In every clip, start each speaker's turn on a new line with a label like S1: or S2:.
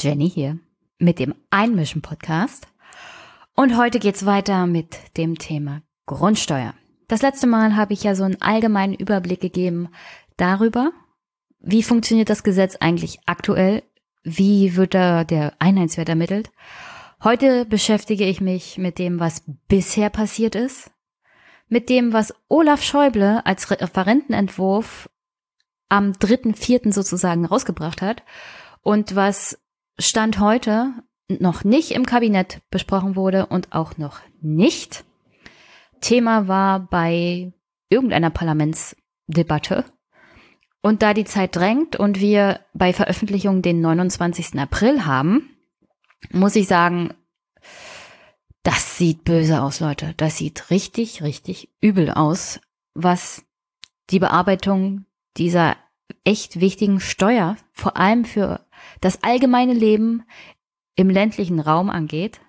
S1: Jenny hier mit dem Einmischen Podcast. Und heute geht's weiter mit dem Thema Grundsteuer. Das letzte Mal habe ich ja so einen allgemeinen Überblick gegeben darüber, wie funktioniert das Gesetz eigentlich aktuell, wie wird da der Einheitswert ermittelt. Heute beschäftige ich mich mit dem, was bisher passiert ist, mit dem, was Olaf Schäuble als Referentenentwurf am 3.4. sozusagen rausgebracht hat und was Stand heute noch nicht im Kabinett besprochen wurde und auch noch nicht Thema war bei irgendeiner Parlamentsdebatte. Und da die Zeit drängt und wir bei Veröffentlichung den 29. April haben, muss ich sagen, das sieht böse aus, Leute. Das sieht richtig, richtig übel aus, was die Bearbeitung dieser echt wichtigen Steuer, vor allem für das allgemeine Leben im ländlichen Raum angeht,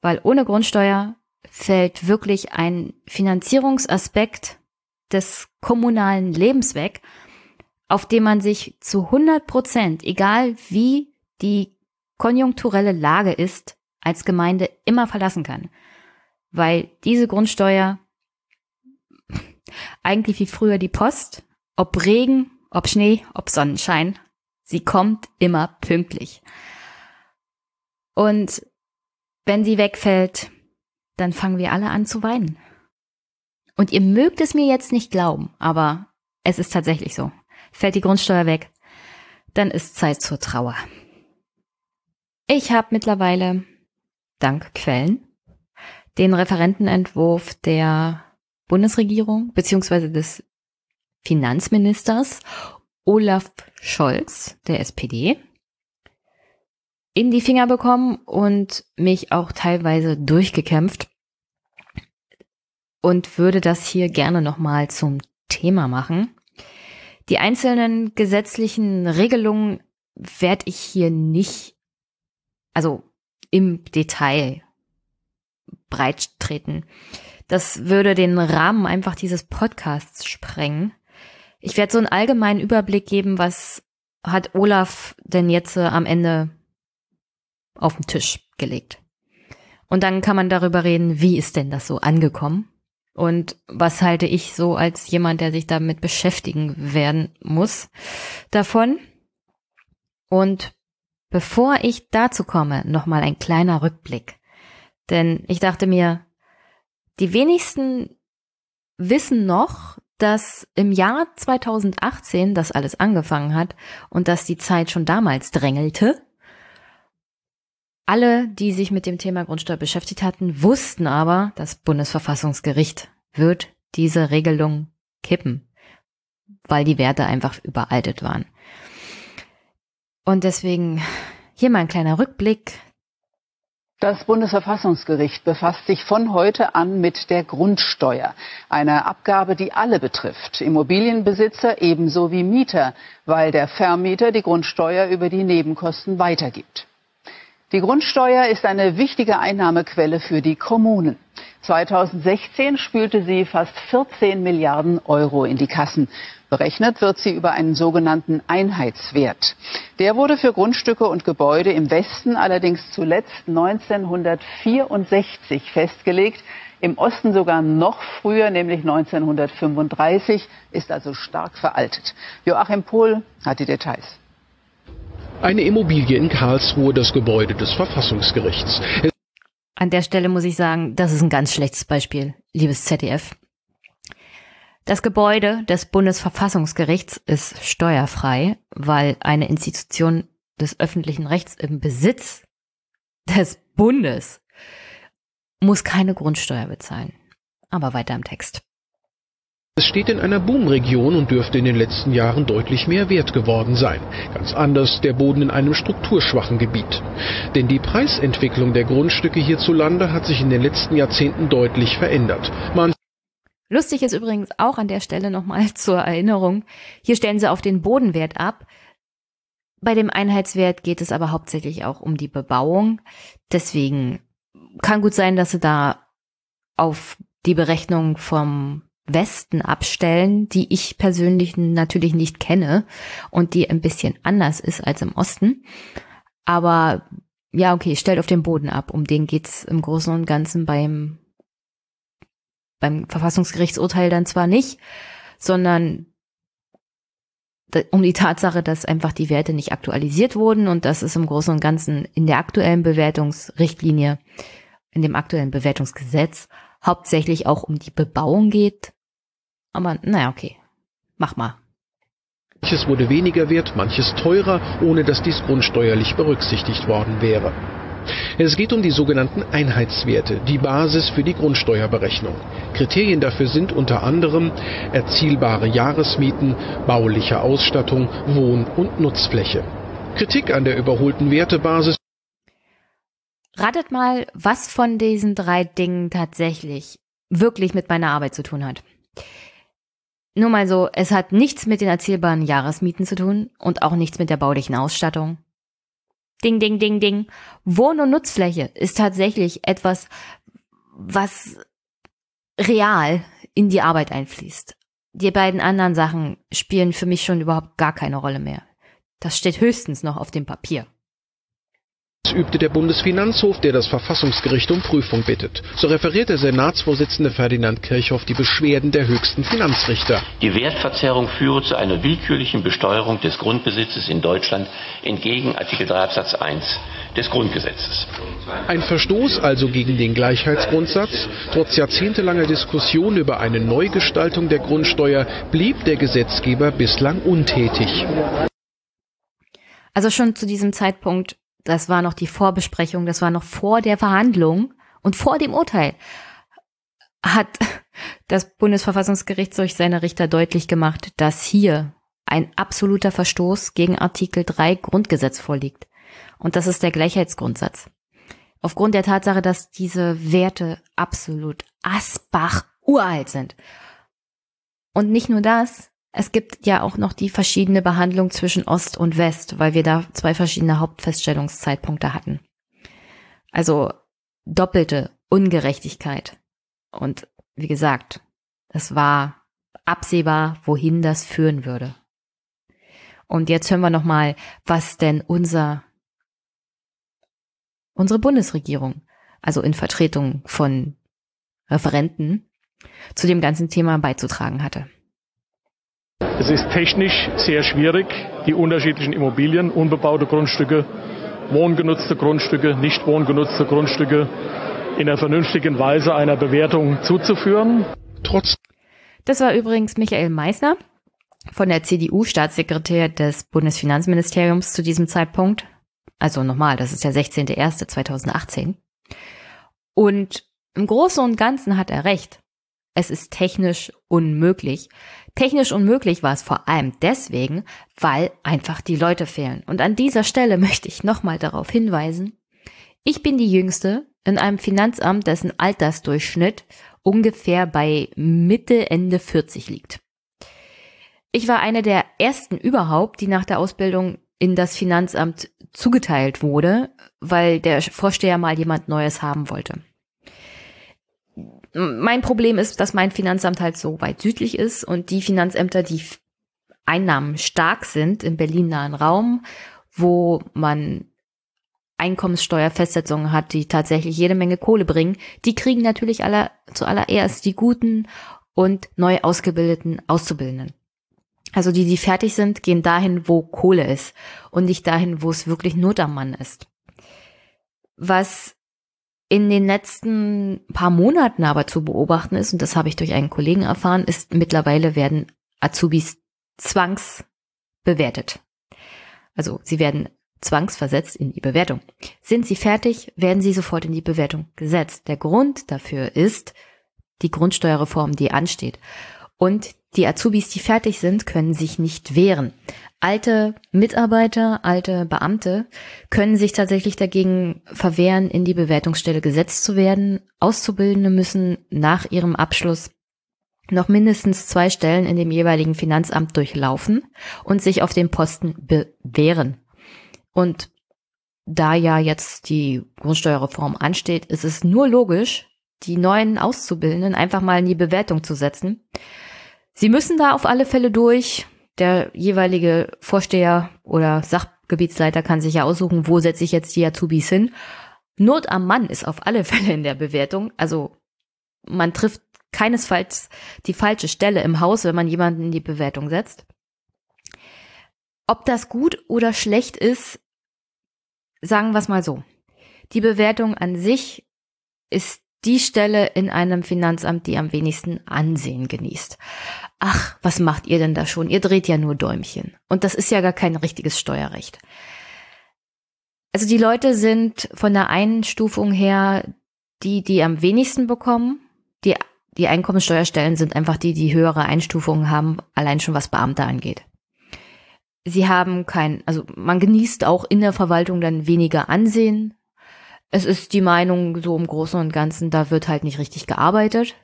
S1: weil ohne Grundsteuer fällt wirklich ein Finanzierungsaspekt des kommunalen Lebens weg, auf dem man sich zu 100 Prozent, egal wie die konjunkturelle Lage ist, als Gemeinde immer verlassen kann. Weil diese Grundsteuer eigentlich wie früher die Post, ob Regen, ob Schnee, ob Sonnenschein, Sie kommt immer pünktlich. Und wenn sie wegfällt, dann fangen wir alle an zu weinen. Und ihr mögt es mir jetzt nicht glauben, aber es ist tatsächlich so. Fällt die Grundsteuer weg, dann ist Zeit zur Trauer. Ich habe mittlerweile, dank Quellen, den Referentenentwurf der Bundesregierung beziehungsweise des Finanzministers Olaf Scholz, der SPD, in die Finger bekommen und mich auch teilweise durchgekämpft und würde das hier gerne nochmal zum Thema machen. Die einzelnen gesetzlichen Regelungen werde ich hier nicht, also im Detail breit treten. Das würde den Rahmen einfach dieses Podcasts sprengen. Ich werde so einen allgemeinen Überblick geben, was hat Olaf denn jetzt äh, am Ende auf den Tisch gelegt. Und dann kann man darüber reden, wie ist denn das so angekommen? Und was halte ich so als jemand, der sich damit beschäftigen werden muss, davon? Und bevor ich dazu komme, nochmal ein kleiner Rückblick. Denn ich dachte mir, die wenigsten wissen noch, dass im Jahr 2018 das alles angefangen hat und dass die Zeit schon damals drängelte. Alle, die sich mit dem Thema Grundsteuer beschäftigt hatten, wussten aber, das Bundesverfassungsgericht wird diese Regelung kippen, weil die Werte einfach überaltet waren. Und deswegen hier mal ein kleiner Rückblick
S2: das Bundesverfassungsgericht befasst sich von heute an mit der Grundsteuer, einer Abgabe, die alle betrifft, Immobilienbesitzer ebenso wie Mieter, weil der Vermieter die Grundsteuer über die Nebenkosten weitergibt. Die Grundsteuer ist eine wichtige Einnahmequelle für die Kommunen. 2016 spülte sie fast 14 Milliarden Euro in die Kassen. Berechnet wird sie über einen sogenannten Einheitswert. Der wurde für Grundstücke und Gebäude im Westen allerdings zuletzt 1964 festgelegt. Im Osten sogar noch früher, nämlich 1935, ist also stark veraltet. Joachim Pohl hat die Details.
S3: Eine Immobilie in Karlsruhe, das Gebäude des Verfassungsgerichts.
S1: An der Stelle muss ich sagen, das ist ein ganz schlechtes Beispiel, liebes ZDF. Das Gebäude des Bundesverfassungsgerichts ist steuerfrei, weil eine Institution des öffentlichen Rechts im Besitz des Bundes muss keine Grundsteuer bezahlen. Aber weiter im Text.
S3: Es steht in einer Boomregion und dürfte in den letzten Jahren deutlich mehr wert geworden sein. Ganz anders der Boden in einem strukturschwachen Gebiet. Denn die Preisentwicklung der Grundstücke hierzulande hat sich in den letzten Jahrzehnten deutlich verändert. Man
S1: Lustig ist übrigens auch an der Stelle nochmal zur Erinnerung, hier stellen sie auf den Bodenwert ab. Bei dem Einheitswert geht es aber hauptsächlich auch um die Bebauung. Deswegen kann gut sein, dass sie da auf die Berechnung vom Westen abstellen, die ich persönlich natürlich nicht kenne und die ein bisschen anders ist als im Osten. Aber ja, okay, stellt auf den Boden ab. Um den geht's im Großen und Ganzen beim, beim Verfassungsgerichtsurteil dann zwar nicht, sondern um die Tatsache, dass einfach die Werte nicht aktualisiert wurden und dass es im Großen und Ganzen in der aktuellen Bewertungsrichtlinie, in dem aktuellen Bewertungsgesetz hauptsächlich auch um die Bebauung geht. Aber naja, okay. Mach mal.
S3: Manches wurde weniger wert, manches teurer, ohne dass dies grundsteuerlich berücksichtigt worden wäre. Es geht um die sogenannten Einheitswerte, die Basis für die Grundsteuerberechnung. Kriterien dafür sind unter anderem erzielbare Jahresmieten, bauliche Ausstattung, Wohn- und Nutzfläche. Kritik an der überholten Wertebasis
S1: Ratet mal, was von diesen drei Dingen tatsächlich wirklich mit meiner Arbeit zu tun hat. Nur mal so, es hat nichts mit den erzielbaren Jahresmieten zu tun und auch nichts mit der baulichen Ausstattung. Ding, ding, ding, ding. Wohn- und Nutzfläche ist tatsächlich etwas, was real in die Arbeit einfließt. Die beiden anderen Sachen spielen für mich schon überhaupt gar keine Rolle mehr. Das steht höchstens noch auf dem Papier
S3: übte der Bundesfinanzhof, der das Verfassungsgericht um Prüfung bittet. So referiert der Senatsvorsitzende Ferdinand Kirchhoff die Beschwerden der höchsten Finanzrichter.
S4: Die Wertverzerrung führe zu einer willkürlichen Besteuerung des Grundbesitzes in Deutschland entgegen Artikel 3 Absatz 1 des Grundgesetzes.
S3: Ein Verstoß also gegen den Gleichheitsgrundsatz. Trotz jahrzehntelanger Diskussion über eine Neugestaltung der Grundsteuer blieb der Gesetzgeber bislang untätig.
S1: Also schon zu diesem Zeitpunkt das war noch die Vorbesprechung, das war noch vor der Verhandlung und vor dem Urteil, hat das Bundesverfassungsgericht durch seine Richter deutlich gemacht, dass hier ein absoluter Verstoß gegen Artikel 3 Grundgesetz vorliegt. Und das ist der Gleichheitsgrundsatz. Aufgrund der Tatsache, dass diese Werte absolut asbach uralt sind. Und nicht nur das, es gibt ja auch noch die verschiedene Behandlung zwischen Ost und West, weil wir da zwei verschiedene Hauptfeststellungszeitpunkte hatten. Also doppelte Ungerechtigkeit. Und wie gesagt, es war absehbar, wohin das führen würde. Und jetzt hören wir noch mal, was denn unser unsere Bundesregierung, also in Vertretung von Referenten, zu dem ganzen Thema beizutragen hatte.
S5: Es ist technisch sehr schwierig, die unterschiedlichen Immobilien, unbebaute Grundstücke, wohngenutzte Grundstücke, nicht wohngenutzte Grundstücke in einer vernünftigen Weise einer Bewertung zuzuführen.
S1: Trotz das war übrigens Michael Meissner von der CDU, Staatssekretär des Bundesfinanzministeriums zu diesem Zeitpunkt. Also nochmal, das ist der 16.01.2018. Und im Großen und Ganzen hat er recht. Es ist technisch unmöglich, Technisch unmöglich war es vor allem deswegen, weil einfach die Leute fehlen. Und an dieser Stelle möchte ich nochmal darauf hinweisen, ich bin die Jüngste in einem Finanzamt, dessen Altersdurchschnitt ungefähr bei Mitte, Ende 40 liegt. Ich war eine der ersten überhaupt, die nach der Ausbildung in das Finanzamt zugeteilt wurde, weil der Vorsteher mal jemand Neues haben wollte mein Problem ist, dass mein Finanzamt halt so weit südlich ist und die Finanzämter, die Einnahmen stark sind im Berlin-nahen Raum, wo man Einkommenssteuerfestsetzungen hat, die tatsächlich jede Menge Kohle bringen, die kriegen natürlich aller, zuallererst die guten und neu ausgebildeten Auszubildenden. Also die, die fertig sind, gehen dahin, wo Kohle ist und nicht dahin, wo es wirklich Not am Mann ist. Was in den letzten paar Monaten aber zu beobachten ist, und das habe ich durch einen Kollegen erfahren, ist mittlerweile werden Azubis zwangsbewertet. Also sie werden zwangsversetzt in die Bewertung. Sind sie fertig, werden sie sofort in die Bewertung gesetzt. Der Grund dafür ist die Grundsteuerreform, die ansteht. Und die Azubis, die fertig sind, können sich nicht wehren. Alte Mitarbeiter, alte Beamte können sich tatsächlich dagegen verwehren, in die Bewertungsstelle gesetzt zu werden. Auszubildende müssen nach ihrem Abschluss noch mindestens zwei Stellen in dem jeweiligen Finanzamt durchlaufen und sich auf dem Posten bewähren. Und da ja jetzt die Grundsteuerreform ansteht, ist es nur logisch, die neuen Auszubildenden einfach mal in die Bewertung zu setzen. Sie müssen da auf alle Fälle durch. Der jeweilige Vorsteher oder Sachgebietsleiter kann sich ja aussuchen, wo setze ich jetzt die Azubis hin. Not am Mann ist auf alle Fälle in der Bewertung. Also man trifft keinesfalls die falsche Stelle im Haus, wenn man jemanden in die Bewertung setzt. Ob das gut oder schlecht ist, sagen wir es mal so. Die Bewertung an sich ist die Stelle in einem Finanzamt, die am wenigsten Ansehen genießt. Ach, was macht ihr denn da schon? Ihr dreht ja nur Däumchen. Und das ist ja gar kein richtiges Steuerrecht. Also die Leute sind von der Einstufung her die, die am wenigsten bekommen. Die, die Einkommensteuerstellen sind einfach die, die höhere Einstufungen haben, allein schon was Beamte angeht. Sie haben kein, also man genießt auch in der Verwaltung dann weniger Ansehen. Es ist die Meinung so im Großen und Ganzen, da wird halt nicht richtig gearbeitet.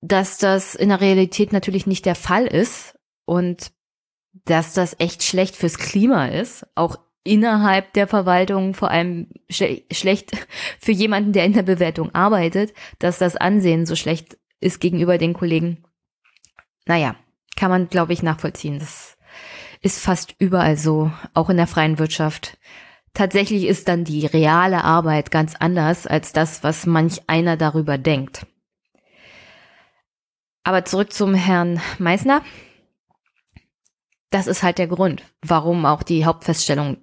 S1: Dass das in der Realität natürlich nicht der Fall ist und dass das echt schlecht fürs Klima ist, auch innerhalb der Verwaltung vor allem schle schlecht für jemanden, der in der Bewertung arbeitet, dass das Ansehen so schlecht ist gegenüber den Kollegen. Naja, kann man, glaube ich, nachvollziehen. Das ist fast überall so, auch in der freien Wirtschaft. Tatsächlich ist dann die reale Arbeit ganz anders als das, was manch einer darüber denkt. Aber zurück zum Herrn Meissner. Das ist halt der Grund, warum auch die Hauptfeststellung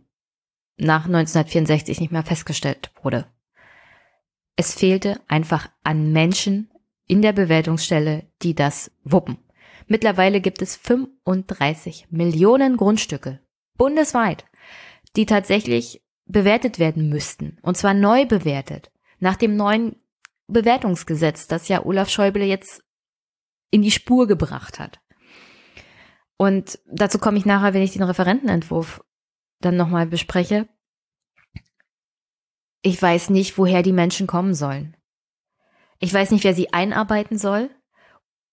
S1: nach 1964 nicht mehr festgestellt wurde. Es fehlte einfach an Menschen in der Bewertungsstelle, die das wuppen. Mittlerweile gibt es 35 Millionen Grundstücke bundesweit, die tatsächlich bewertet werden müssten. Und zwar neu bewertet. Nach dem neuen Bewertungsgesetz, das ja Olaf Schäuble jetzt in die Spur gebracht hat. Und dazu komme ich nachher, wenn ich den Referentenentwurf dann nochmal bespreche. Ich weiß nicht, woher die Menschen kommen sollen. Ich weiß nicht, wer sie einarbeiten soll.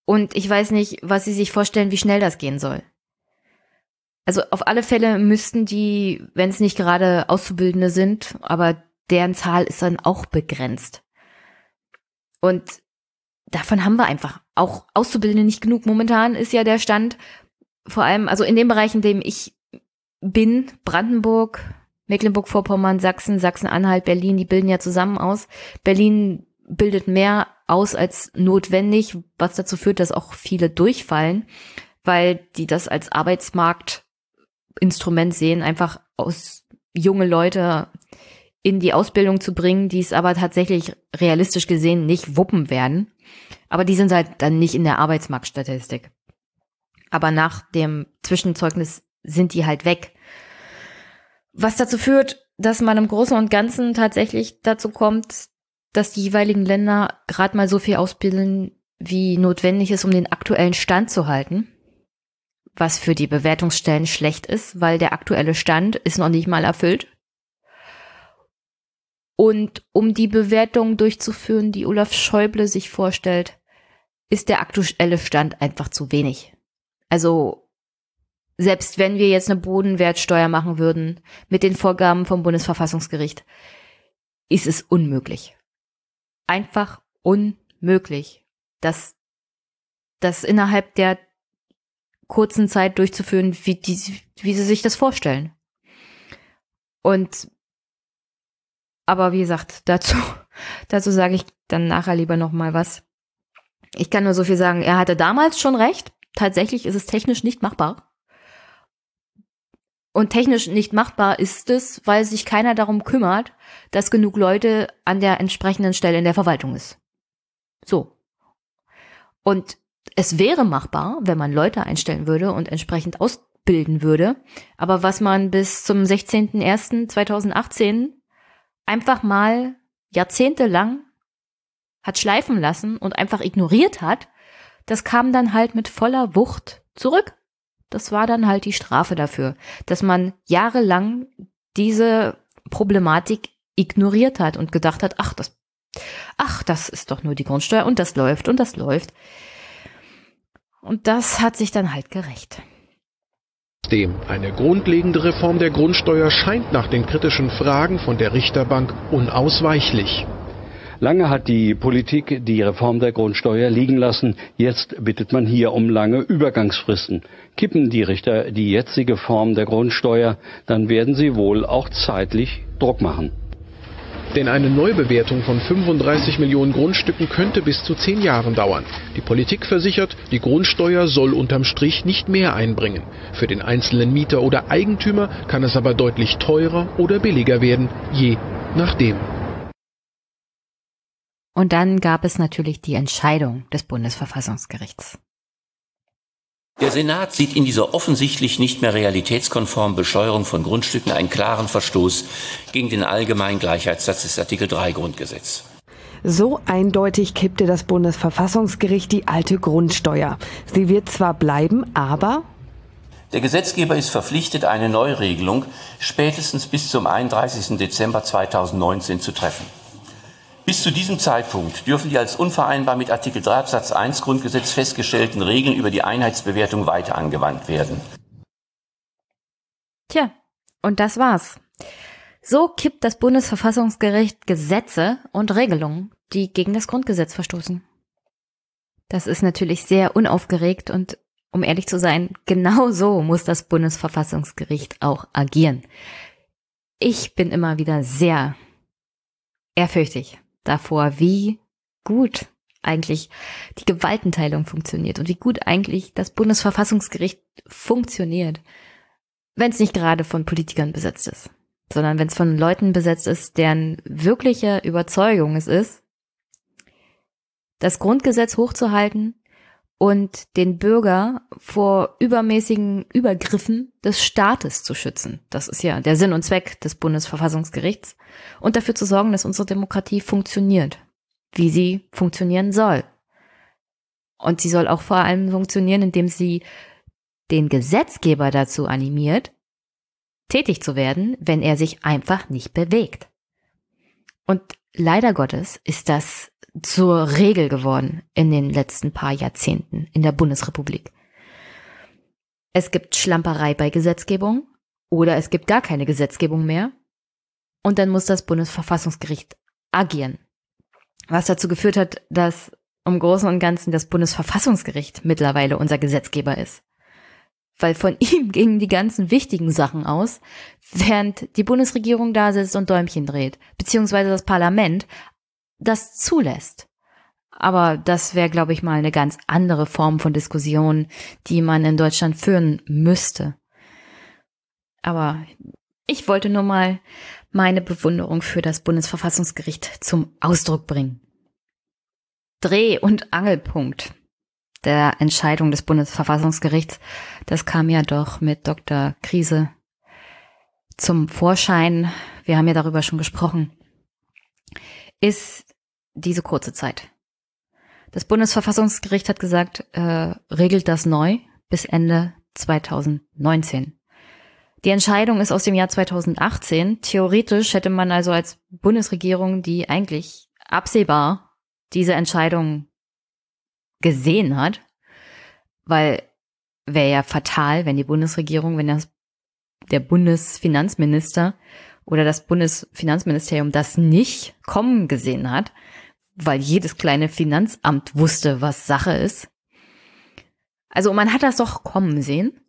S1: Und ich weiß nicht, was sie sich vorstellen, wie schnell das gehen soll. Also auf alle Fälle müssten die, wenn es nicht gerade Auszubildende sind, aber deren Zahl ist dann auch begrenzt. Und davon haben wir einfach auch Auszubildende nicht genug. Momentan ist ja der Stand, vor allem, also in dem Bereich, in dem ich bin, Brandenburg, Mecklenburg-Vorpommern, Sachsen, Sachsen-Anhalt, Berlin, die bilden ja zusammen aus. Berlin bildet mehr aus als notwendig, was dazu führt, dass auch viele durchfallen, weil die das als Arbeitsmarktinstrument sehen, einfach aus junge Leute in die Ausbildung zu bringen, die es aber tatsächlich realistisch gesehen nicht wuppen werden. Aber die sind halt dann nicht in der Arbeitsmarktstatistik. Aber nach dem Zwischenzeugnis sind die halt weg. Was dazu führt, dass man im Großen und Ganzen tatsächlich dazu kommt, dass die jeweiligen Länder gerade mal so viel ausbilden, wie notwendig ist, um den aktuellen Stand zu halten. Was für die Bewertungsstellen schlecht ist, weil der aktuelle Stand ist noch nicht mal erfüllt. Und um die Bewertung durchzuführen, die Olaf Schäuble sich vorstellt, ist der aktuelle Stand einfach zu wenig. Also selbst wenn wir jetzt eine Bodenwertsteuer machen würden mit den Vorgaben vom Bundesverfassungsgericht, ist es unmöglich. Einfach unmöglich, das, das innerhalb der kurzen Zeit durchzuführen, wie, die, wie sie sich das vorstellen. Und aber wie gesagt, dazu, dazu sage ich dann nachher lieber noch mal was. Ich kann nur so viel sagen, er hatte damals schon recht. Tatsächlich ist es technisch nicht machbar. Und technisch nicht machbar ist es, weil sich keiner darum kümmert, dass genug Leute an der entsprechenden Stelle in der Verwaltung ist. So. Und es wäre machbar, wenn man Leute einstellen würde und entsprechend ausbilden würde. Aber was man bis zum 16.01.2018 einfach mal jahrzehntelang hat schleifen lassen und einfach ignoriert hat, das kam dann halt mit voller Wucht zurück. Das war dann halt die Strafe dafür, dass man jahrelang diese Problematik ignoriert hat und gedacht hat, ach, das, ach, das ist doch nur die Grundsteuer und das läuft und das läuft. Und das hat sich dann halt gerecht.
S3: Dem eine grundlegende Reform der Grundsteuer scheint nach den kritischen Fragen von der Richterbank unausweichlich.
S6: Lange hat die Politik die Reform der Grundsteuer liegen lassen. Jetzt bittet man hier um lange Übergangsfristen. Kippen die Richter die jetzige Form der Grundsteuer, dann werden sie wohl auch zeitlich Druck machen.
S3: Denn eine Neubewertung von 35 Millionen Grundstücken könnte bis zu zehn Jahren dauern. Die Politik versichert, die Grundsteuer soll unterm Strich nicht mehr einbringen. Für den einzelnen Mieter oder Eigentümer kann es aber deutlich teurer oder billiger werden, je nachdem.
S1: Und dann gab es natürlich die Entscheidung des Bundesverfassungsgerichts.
S4: Der Senat sieht in dieser offensichtlich nicht mehr realitätskonformen Besteuerung von Grundstücken einen klaren Verstoß gegen den allgemeinen Gleichheitssatz des Artikel 3 Grundgesetz.
S7: So eindeutig kippte das Bundesverfassungsgericht die alte Grundsteuer. Sie wird zwar bleiben, aber
S4: der Gesetzgeber ist verpflichtet, eine Neuregelung spätestens bis zum 31. Dezember 2019 zu treffen. Bis zu diesem Zeitpunkt dürfen die als unvereinbar mit Artikel 3 Absatz 1 Grundgesetz festgestellten Regeln über die Einheitsbewertung weiter angewandt werden.
S1: Tja, und das war's. So kippt das Bundesverfassungsgericht Gesetze und Regelungen, die gegen das Grundgesetz verstoßen. Das ist natürlich sehr unaufgeregt und um ehrlich zu sein, genau so muss das Bundesverfassungsgericht auch agieren. Ich bin immer wieder sehr ehrfürchtig davor, wie gut eigentlich die Gewaltenteilung funktioniert und wie gut eigentlich das Bundesverfassungsgericht funktioniert, wenn es nicht gerade von Politikern besetzt ist, sondern wenn es von Leuten besetzt ist, deren wirkliche Überzeugung es ist, das Grundgesetz hochzuhalten und den Bürger vor übermäßigen Übergriffen des Staates zu schützen. Das ist ja der Sinn und Zweck des Bundesverfassungsgerichts. Und dafür zu sorgen, dass unsere Demokratie funktioniert, wie sie funktionieren soll. Und sie soll auch vor allem funktionieren, indem sie den Gesetzgeber dazu animiert, tätig zu werden, wenn er sich einfach nicht bewegt. Und leider Gottes ist das zur Regel geworden in den letzten paar Jahrzehnten in der Bundesrepublik. Es gibt Schlamperei bei Gesetzgebung oder es gibt gar keine Gesetzgebung mehr und dann muss das Bundesverfassungsgericht agieren. Was dazu geführt hat, dass im Großen und Ganzen das Bundesverfassungsgericht mittlerweile unser Gesetzgeber ist. Weil von ihm gingen die ganzen wichtigen Sachen aus, während die Bundesregierung da sitzt und Däumchen dreht, beziehungsweise das Parlament das zulässt. Aber das wäre, glaube ich, mal eine ganz andere Form von Diskussion, die man in Deutschland führen müsste. Aber ich wollte nur mal meine Bewunderung für das Bundesverfassungsgericht zum Ausdruck bringen. Dreh- und Angelpunkt der Entscheidung des Bundesverfassungsgerichts, das kam ja doch mit Dr. Krise zum Vorschein. Wir haben ja darüber schon gesprochen. Ist diese kurze Zeit. Das Bundesverfassungsgericht hat gesagt, äh, regelt das neu bis Ende 2019. Die Entscheidung ist aus dem Jahr 2018. Theoretisch hätte man also als Bundesregierung, die eigentlich absehbar diese Entscheidung gesehen hat, weil wäre ja fatal, wenn die Bundesregierung, wenn das der Bundesfinanzminister oder das Bundesfinanzministerium das nicht kommen gesehen hat, weil jedes kleine Finanzamt wusste, was Sache ist. Also man hat das doch kommen sehen.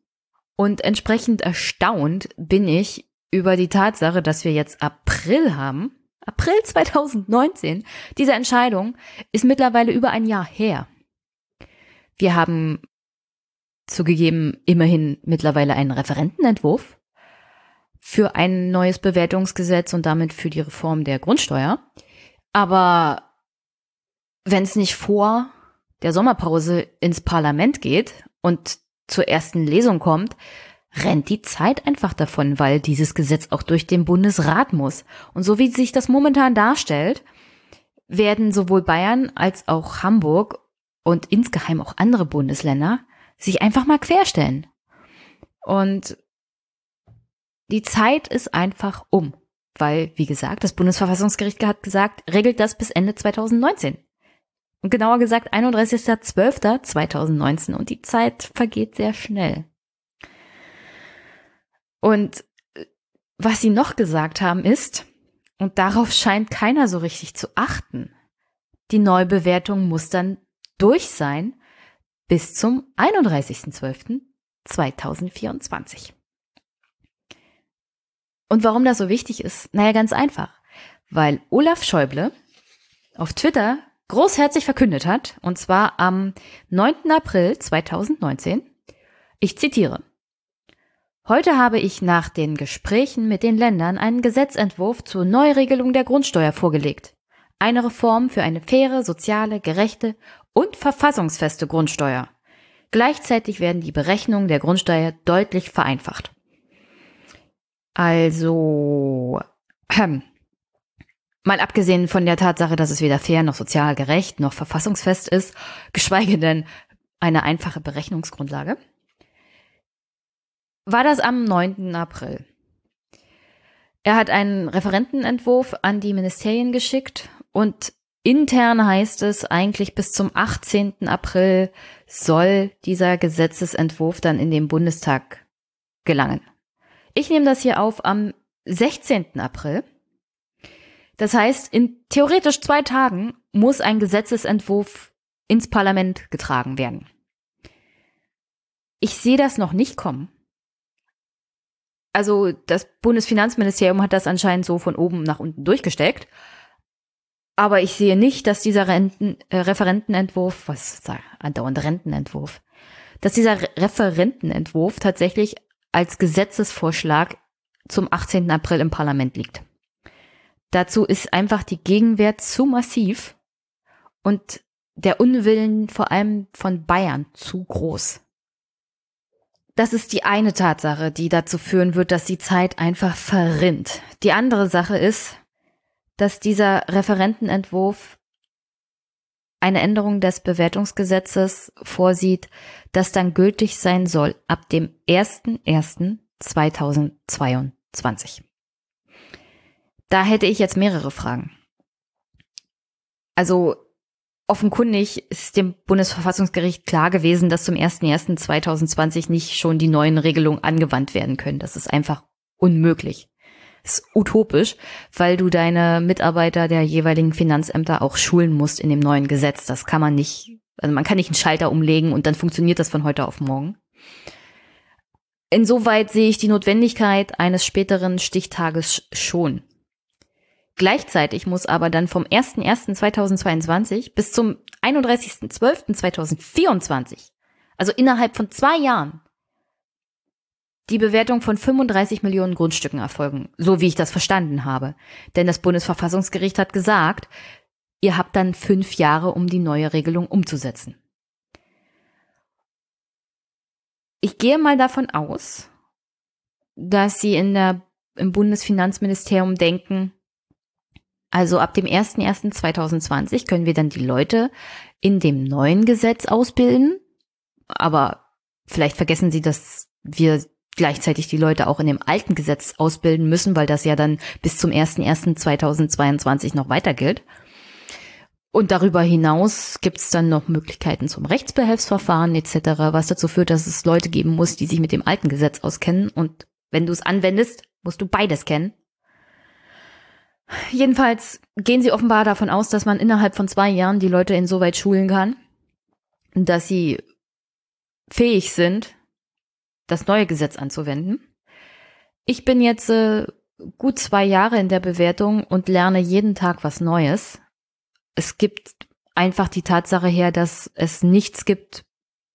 S1: Und entsprechend erstaunt bin ich über die Tatsache, dass wir jetzt April haben. April 2019. Diese Entscheidung ist mittlerweile über ein Jahr her. Wir haben zugegeben immerhin mittlerweile einen Referentenentwurf für ein neues Bewertungsgesetz und damit für die Reform der Grundsteuer. Aber wenn es nicht vor der Sommerpause ins Parlament geht und zur ersten Lesung kommt, rennt die Zeit einfach davon, weil dieses Gesetz auch durch den Bundesrat muss. Und so wie sich das momentan darstellt, werden sowohl Bayern als auch Hamburg und insgeheim auch andere Bundesländer sich einfach mal querstellen. Und die Zeit ist einfach um, weil, wie gesagt, das Bundesverfassungsgericht hat gesagt, regelt das bis Ende 2019. Und genauer gesagt 31.12.2019 und die Zeit vergeht sehr schnell. Und äh, was sie noch gesagt haben ist, und darauf scheint keiner so richtig zu achten, die Neubewertung muss dann durch sein bis zum 31.12.2024. Und warum das so wichtig ist? Naja, ganz einfach. Weil Olaf Schäuble auf Twitter großherzig verkündet hat, und zwar am 9. April 2019, ich zitiere, Heute habe ich nach den Gesprächen mit den Ländern einen Gesetzentwurf zur Neuregelung der Grundsteuer vorgelegt. Eine Reform für eine faire, soziale, gerechte und verfassungsfeste Grundsteuer. Gleichzeitig werden die Berechnungen der Grundsteuer deutlich vereinfacht. Also, ähm, mal abgesehen von der Tatsache, dass es weder fair noch sozial gerecht noch verfassungsfest ist, geschweige denn eine einfache Berechnungsgrundlage war das am 9. April. Er hat einen Referentenentwurf an die Ministerien geschickt und intern heißt es eigentlich bis zum 18. April soll dieser Gesetzesentwurf dann in den Bundestag gelangen. Ich nehme das hier auf am 16. April. Das heißt, in theoretisch zwei Tagen muss ein Gesetzesentwurf ins Parlament getragen werden. Ich sehe das noch nicht kommen also das Bundesfinanzministerium hat das anscheinend so von oben nach unten durchgesteckt. Aber ich sehe nicht, dass dieser Renten, äh, Referentenentwurf, was sag, andauernd Rentenentwurf, dass dieser Referentenentwurf tatsächlich als Gesetzesvorschlag zum 18. April im Parlament liegt. Dazu ist einfach die Gegenwehr zu massiv und der Unwillen vor allem von Bayern zu groß. Das ist die eine Tatsache, die dazu führen wird, dass die Zeit einfach verrinnt. Die andere Sache ist, dass dieser Referentenentwurf eine Änderung des Bewertungsgesetzes vorsieht, das dann gültig sein soll ab dem 01.01.2022. Da hätte ich jetzt mehrere Fragen. Also Offenkundig ist dem Bundesverfassungsgericht klar gewesen, dass zum 01.01.2020 nicht schon die neuen Regelungen angewandt werden können. Das ist einfach unmöglich. Das ist utopisch, weil du deine Mitarbeiter der jeweiligen Finanzämter auch schulen musst in dem neuen Gesetz. Das kann man nicht, also man kann nicht einen Schalter umlegen und dann funktioniert das von heute auf morgen. Insoweit sehe ich die Notwendigkeit eines späteren Stichtages schon. Gleichzeitig muss aber dann vom 01.01.2022 bis zum 31.12.2024, also innerhalb von zwei Jahren, die Bewertung von 35 Millionen Grundstücken erfolgen, so wie ich das verstanden habe. Denn das Bundesverfassungsgericht hat gesagt, ihr habt dann fünf Jahre, um die neue Regelung umzusetzen. Ich gehe mal davon aus, dass Sie in der, im Bundesfinanzministerium denken, also ab dem 01.01.2020 können wir dann die Leute in dem neuen Gesetz ausbilden. Aber vielleicht vergessen Sie, dass wir gleichzeitig die Leute auch in dem alten Gesetz ausbilden müssen, weil das ja dann bis zum 01.01.2022 noch weiter gilt. Und darüber hinaus gibt es dann noch Möglichkeiten zum Rechtsbehelfsverfahren etc., was dazu führt, dass es Leute geben muss, die sich mit dem alten Gesetz auskennen. Und wenn du es anwendest, musst du beides kennen. Jedenfalls gehen sie offenbar davon aus, dass man innerhalb von zwei Jahren die Leute insoweit schulen kann, dass sie fähig sind, das neue Gesetz anzuwenden. Ich bin jetzt äh, gut zwei Jahre in der Bewertung und lerne jeden Tag was Neues. Es gibt einfach die Tatsache her, dass es nichts gibt,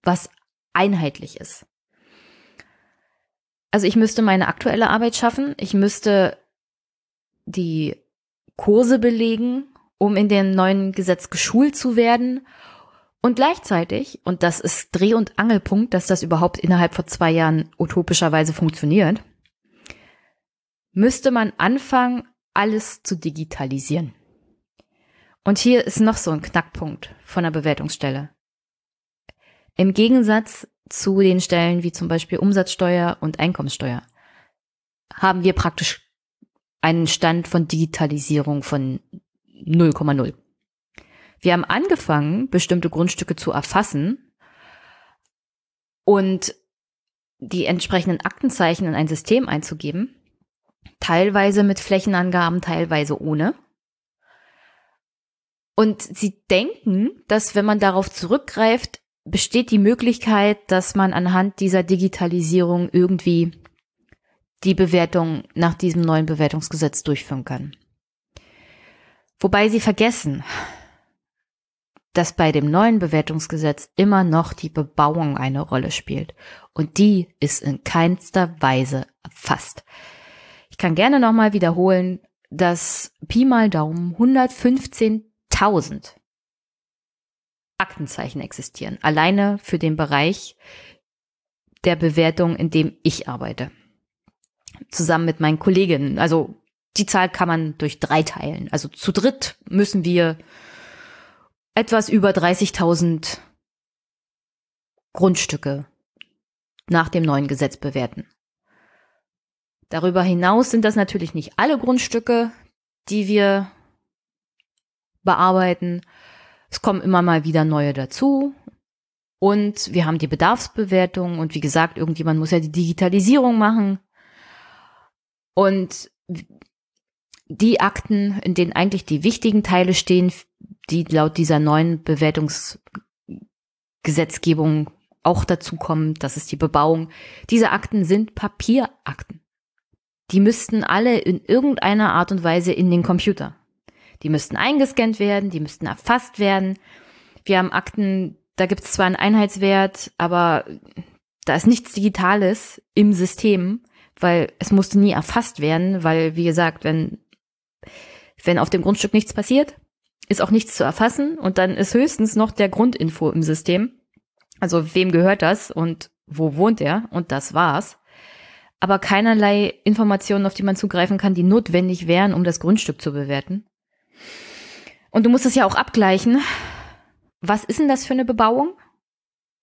S1: was einheitlich ist. Also ich müsste meine aktuelle Arbeit schaffen. Ich müsste die Kurse belegen, um in dem neuen Gesetz geschult zu werden. Und gleichzeitig, und das ist Dreh- und Angelpunkt, dass das überhaupt innerhalb von zwei Jahren utopischerweise funktioniert, müsste man anfangen, alles zu digitalisieren. Und hier ist noch so ein Knackpunkt von der Bewertungsstelle. Im Gegensatz zu den Stellen wie zum Beispiel Umsatzsteuer und Einkommenssteuer haben wir praktisch einen Stand von Digitalisierung von 0,0. Wir haben angefangen, bestimmte Grundstücke zu erfassen und die entsprechenden Aktenzeichen in ein System einzugeben, teilweise mit Flächenangaben, teilweise ohne. Und sie denken, dass wenn man darauf zurückgreift, besteht die Möglichkeit, dass man anhand dieser Digitalisierung irgendwie die Bewertung nach diesem neuen Bewertungsgesetz durchführen kann. Wobei sie vergessen, dass bei dem neuen Bewertungsgesetz immer noch die Bebauung eine Rolle spielt. Und die ist in keinster Weise erfasst. Ich kann gerne nochmal wiederholen, dass Pi mal Daumen 115.000 Aktenzeichen existieren. Alleine für den Bereich der Bewertung, in dem ich arbeite. Zusammen mit meinen Kolleginnen. Also die Zahl kann man durch drei teilen. Also zu dritt müssen wir etwas über 30.000 Grundstücke nach dem neuen Gesetz bewerten. Darüber hinaus sind das natürlich nicht alle Grundstücke, die wir bearbeiten. Es kommen immer mal wieder neue dazu. Und wir haben die Bedarfsbewertung. Und wie gesagt, irgendjemand muss ja die Digitalisierung machen. Und die Akten, in denen eigentlich die wichtigen Teile stehen, die laut dieser neuen Bewertungsgesetzgebung auch dazu kommen, das ist die Bebauung. Diese Akten sind Papierakten. Die müssten alle in irgendeiner Art und Weise in den Computer. Die müssten eingescannt werden, die müssten erfasst werden. Wir haben Akten, da gibt es zwar einen Einheitswert, aber da ist nichts Digitales im System, weil es musste nie erfasst werden, weil, wie gesagt, wenn, wenn auf dem Grundstück nichts passiert, ist auch nichts zu erfassen und dann ist höchstens noch der Grundinfo im System. Also wem gehört das und wo wohnt er? Und das war's. Aber keinerlei Informationen, auf die man zugreifen kann, die notwendig wären, um das Grundstück zu bewerten. Und du musst es ja auch abgleichen. Was ist denn das für eine Bebauung?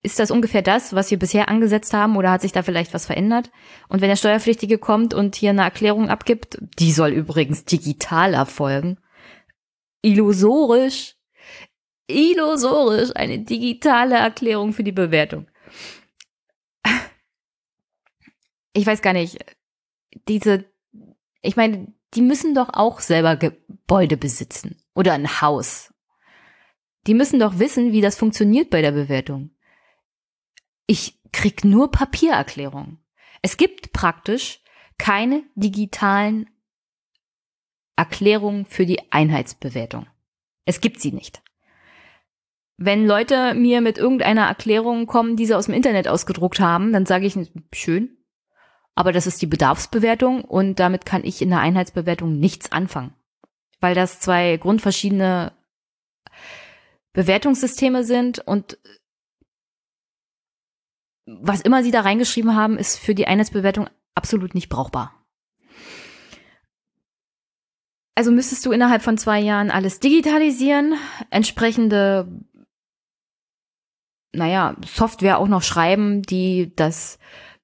S1: Ist das ungefähr das, was wir bisher angesetzt haben oder hat sich da vielleicht was verändert? Und wenn der Steuerpflichtige kommt und hier eine Erklärung abgibt, die soll übrigens digital erfolgen, illusorisch, illusorisch eine digitale Erklärung für die Bewertung. Ich weiß gar nicht, diese, ich meine, die müssen doch auch selber Gebäude besitzen oder ein Haus. Die müssen doch wissen, wie das funktioniert bei der Bewertung. Ich krieg nur Papiererklärungen. Es gibt praktisch keine digitalen Erklärungen für die Einheitsbewertung. Es gibt sie nicht. Wenn Leute mir mit irgendeiner Erklärung kommen, die sie aus dem Internet ausgedruckt haben, dann sage ich, schön, aber das ist die Bedarfsbewertung und damit kann ich in der Einheitsbewertung nichts anfangen, weil das zwei grundverschiedene Bewertungssysteme sind und was immer sie da reingeschrieben haben, ist für die Einheitsbewertung absolut nicht brauchbar. Also müsstest du innerhalb von zwei Jahren alles digitalisieren, entsprechende, naja, Software auch noch schreiben, die das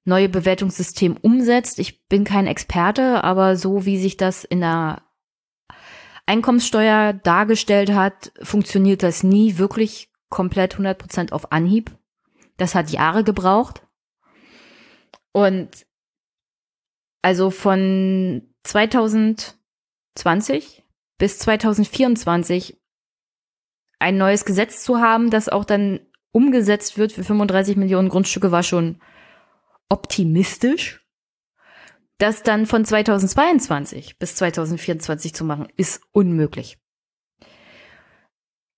S1: neue Bewertungssystem umsetzt. Ich bin kein Experte, aber so wie sich das in der Einkommenssteuer dargestellt hat, funktioniert das nie wirklich komplett 100% auf Anhieb. Das hat Jahre gebraucht. Und also von 2000 2020 bis 2024 ein neues Gesetz zu haben, das auch dann umgesetzt wird für 35 Millionen Grundstücke, war schon optimistisch. Das dann von 2022 bis 2024 zu machen, ist unmöglich.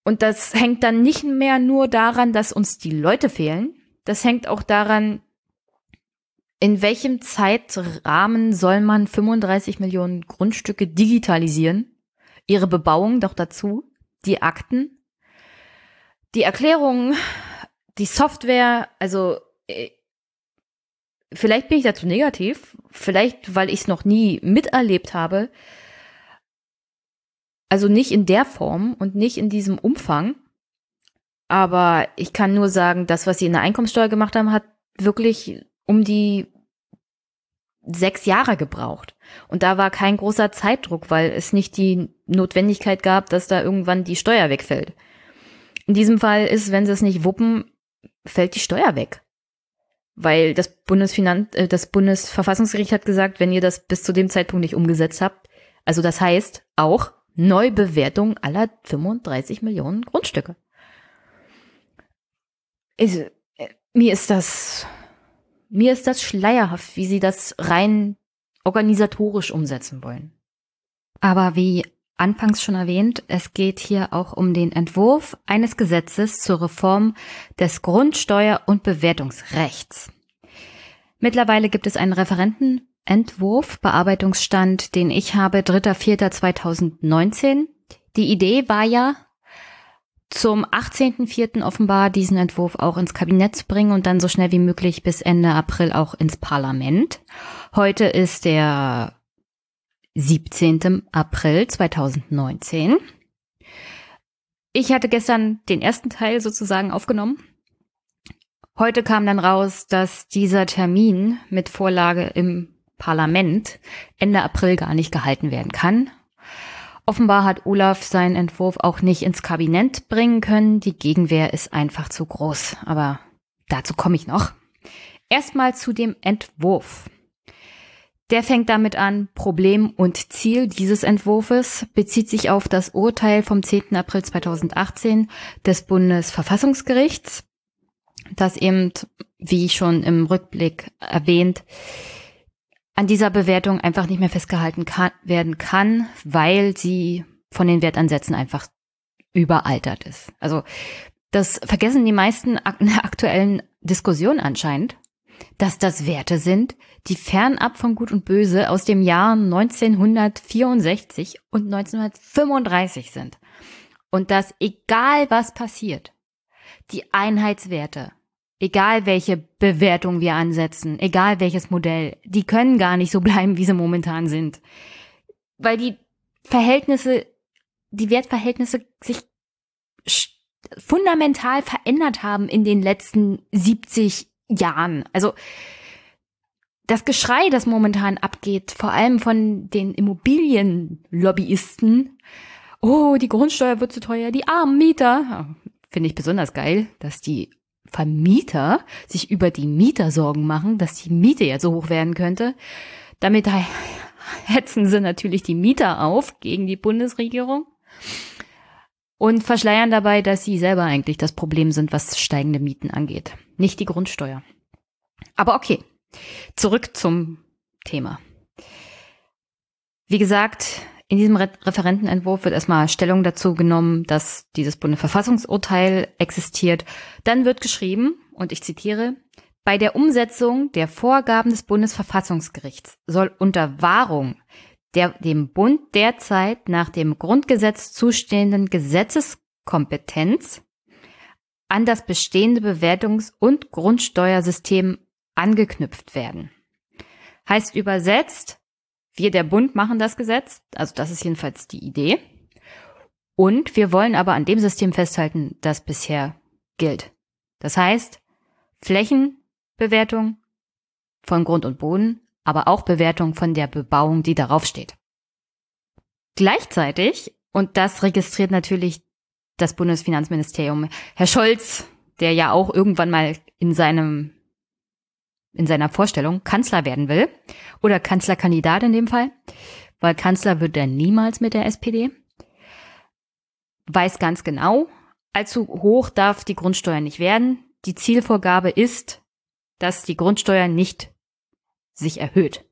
S1: Und das hängt dann nicht mehr nur daran, dass uns die Leute fehlen. Das hängt auch daran, in welchem Zeitrahmen soll man 35 Millionen Grundstücke digitalisieren? Ihre Bebauung doch dazu, die Akten, die Erklärungen, die Software, also äh, vielleicht bin ich dazu negativ, vielleicht weil ich es noch nie miterlebt habe, also nicht in der Form und nicht in diesem Umfang. Aber ich kann nur sagen, das, was sie in der Einkommenssteuer gemacht haben, hat wirklich um die sechs Jahre gebraucht. Und da war kein großer Zeitdruck, weil es nicht die Notwendigkeit gab, dass da irgendwann die Steuer wegfällt. In diesem Fall ist, wenn sie es nicht wuppen, fällt die Steuer weg. Weil das Bundesfinanz, äh, das Bundesverfassungsgericht hat gesagt, wenn ihr das bis zu dem Zeitpunkt nicht umgesetzt habt, also das heißt auch, Neubewertung aller 35 Millionen Grundstücke. Also, mir ist das, mir ist das schleierhaft, wie sie das rein organisatorisch umsetzen wollen. Aber wie anfangs schon erwähnt, es geht hier auch um den Entwurf eines Gesetzes zur Reform des Grundsteuer- und Bewertungsrechts. Mittlerweile gibt es einen Referentenentwurf, Bearbeitungsstand, den ich habe, 3.4.2019. Die Idee war ja, zum 18.04. offenbar diesen Entwurf auch ins Kabinett zu bringen und dann so schnell wie möglich bis Ende April auch ins Parlament. Heute ist der 17. April 2019. Ich hatte gestern den ersten Teil sozusagen aufgenommen. Heute kam dann raus, dass dieser Termin mit Vorlage im Parlament Ende April gar nicht gehalten werden kann. Offenbar hat Olaf seinen Entwurf auch nicht ins Kabinett bringen können. Die Gegenwehr ist einfach zu groß. Aber dazu komme ich noch. Erstmal zu dem Entwurf. Der fängt damit an, Problem und Ziel dieses Entwurfes bezieht sich auf das Urteil vom 10. April 2018 des Bundesverfassungsgerichts, das eben, wie schon im Rückblick erwähnt, an dieser Bewertung einfach nicht mehr festgehalten kann, werden kann, weil sie von den Wertansätzen einfach überaltert ist. Also das vergessen die meisten in der aktuellen Diskussion anscheinend, dass das Werte sind, die fernab von Gut und Böse aus dem Jahr 1964 und 1935 sind. Und dass egal was passiert, die Einheitswerte, egal welche Bewertung wir ansetzen, egal welches Modell, die können gar nicht so bleiben, wie sie momentan sind. Weil die Verhältnisse, die Wertverhältnisse sich fundamental verändert haben in den letzten 70 Jahren. Also das Geschrei, das momentan abgeht, vor allem von den Immobilienlobbyisten, oh, die Grundsteuer wird zu teuer, die armen Mieter, finde ich besonders geil, dass die Vermieter sich über die Mieter Sorgen machen, dass die Miete jetzt so hoch werden könnte. Damit hetzen sie natürlich die Mieter auf gegen die Bundesregierung und verschleiern dabei, dass sie selber eigentlich das Problem sind, was steigende Mieten angeht, nicht die Grundsteuer. Aber okay, Zurück zum Thema. Wie gesagt, in diesem Re Referentenentwurf wird erstmal Stellung dazu genommen, dass dieses Bundesverfassungsurteil existiert. Dann wird geschrieben, und ich zitiere, bei der Umsetzung der Vorgaben des Bundesverfassungsgerichts soll unter Wahrung der dem Bund derzeit nach dem Grundgesetz zustehenden Gesetzeskompetenz an das bestehende Bewertungs- und Grundsteuersystem angeknüpft werden. Heißt übersetzt, wir der Bund machen das Gesetz, also das ist jedenfalls die Idee. Und wir wollen aber an dem System festhalten, das bisher gilt. Das heißt, Flächenbewertung von Grund und Boden, aber auch Bewertung von der Bebauung, die darauf steht. Gleichzeitig, und das registriert natürlich das Bundesfinanzministerium, Herr Scholz, der ja auch irgendwann mal in seinem in seiner Vorstellung Kanzler werden will oder Kanzlerkandidat in dem Fall, weil Kanzler wird er niemals mit der SPD, weiß ganz genau, allzu hoch darf die Grundsteuer nicht werden. Die Zielvorgabe ist, dass die Grundsteuer nicht sich erhöht.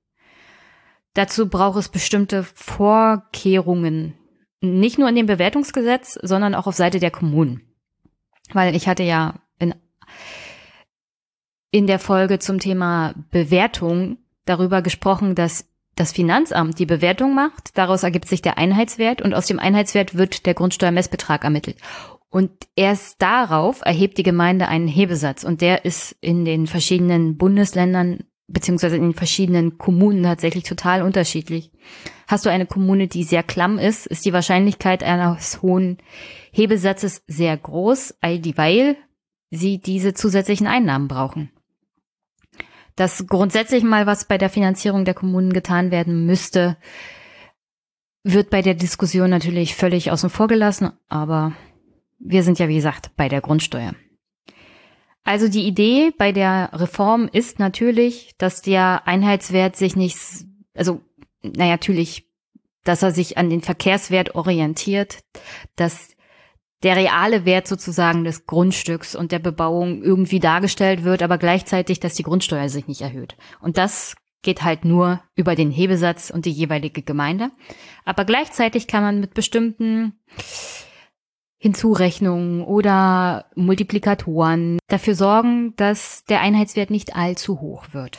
S1: Dazu braucht es bestimmte Vorkehrungen, nicht nur in dem Bewertungsgesetz, sondern auch auf Seite der Kommunen. Weil ich hatte ja in in der Folge zum Thema Bewertung darüber gesprochen, dass das Finanzamt die Bewertung macht, daraus ergibt sich der Einheitswert und aus dem Einheitswert wird der Grundsteuermessbetrag ermittelt. Und erst darauf erhebt die Gemeinde einen Hebesatz und der ist in den verschiedenen Bundesländern beziehungsweise in den verschiedenen Kommunen tatsächlich total unterschiedlich. Hast du eine Kommune, die sehr klamm ist, ist die Wahrscheinlichkeit eines hohen Hebesatzes sehr groß, all dieweil sie diese zusätzlichen Einnahmen brauchen dass grundsätzlich mal was bei der Finanzierung der Kommunen getan werden müsste, wird bei der Diskussion natürlich völlig außen vor gelassen, aber wir sind ja, wie gesagt, bei der Grundsteuer. Also die Idee bei der Reform ist natürlich, dass der Einheitswert sich nicht, also, naja, natürlich dass er sich an den Verkehrswert orientiert, dass der reale Wert sozusagen des Grundstücks und der Bebauung irgendwie dargestellt wird, aber gleichzeitig, dass die Grundsteuer sich nicht erhöht. Und das geht halt nur über den Hebesatz und die jeweilige Gemeinde. Aber gleichzeitig kann man mit bestimmten Hinzurechnungen oder Multiplikatoren dafür sorgen, dass der Einheitswert nicht allzu hoch wird.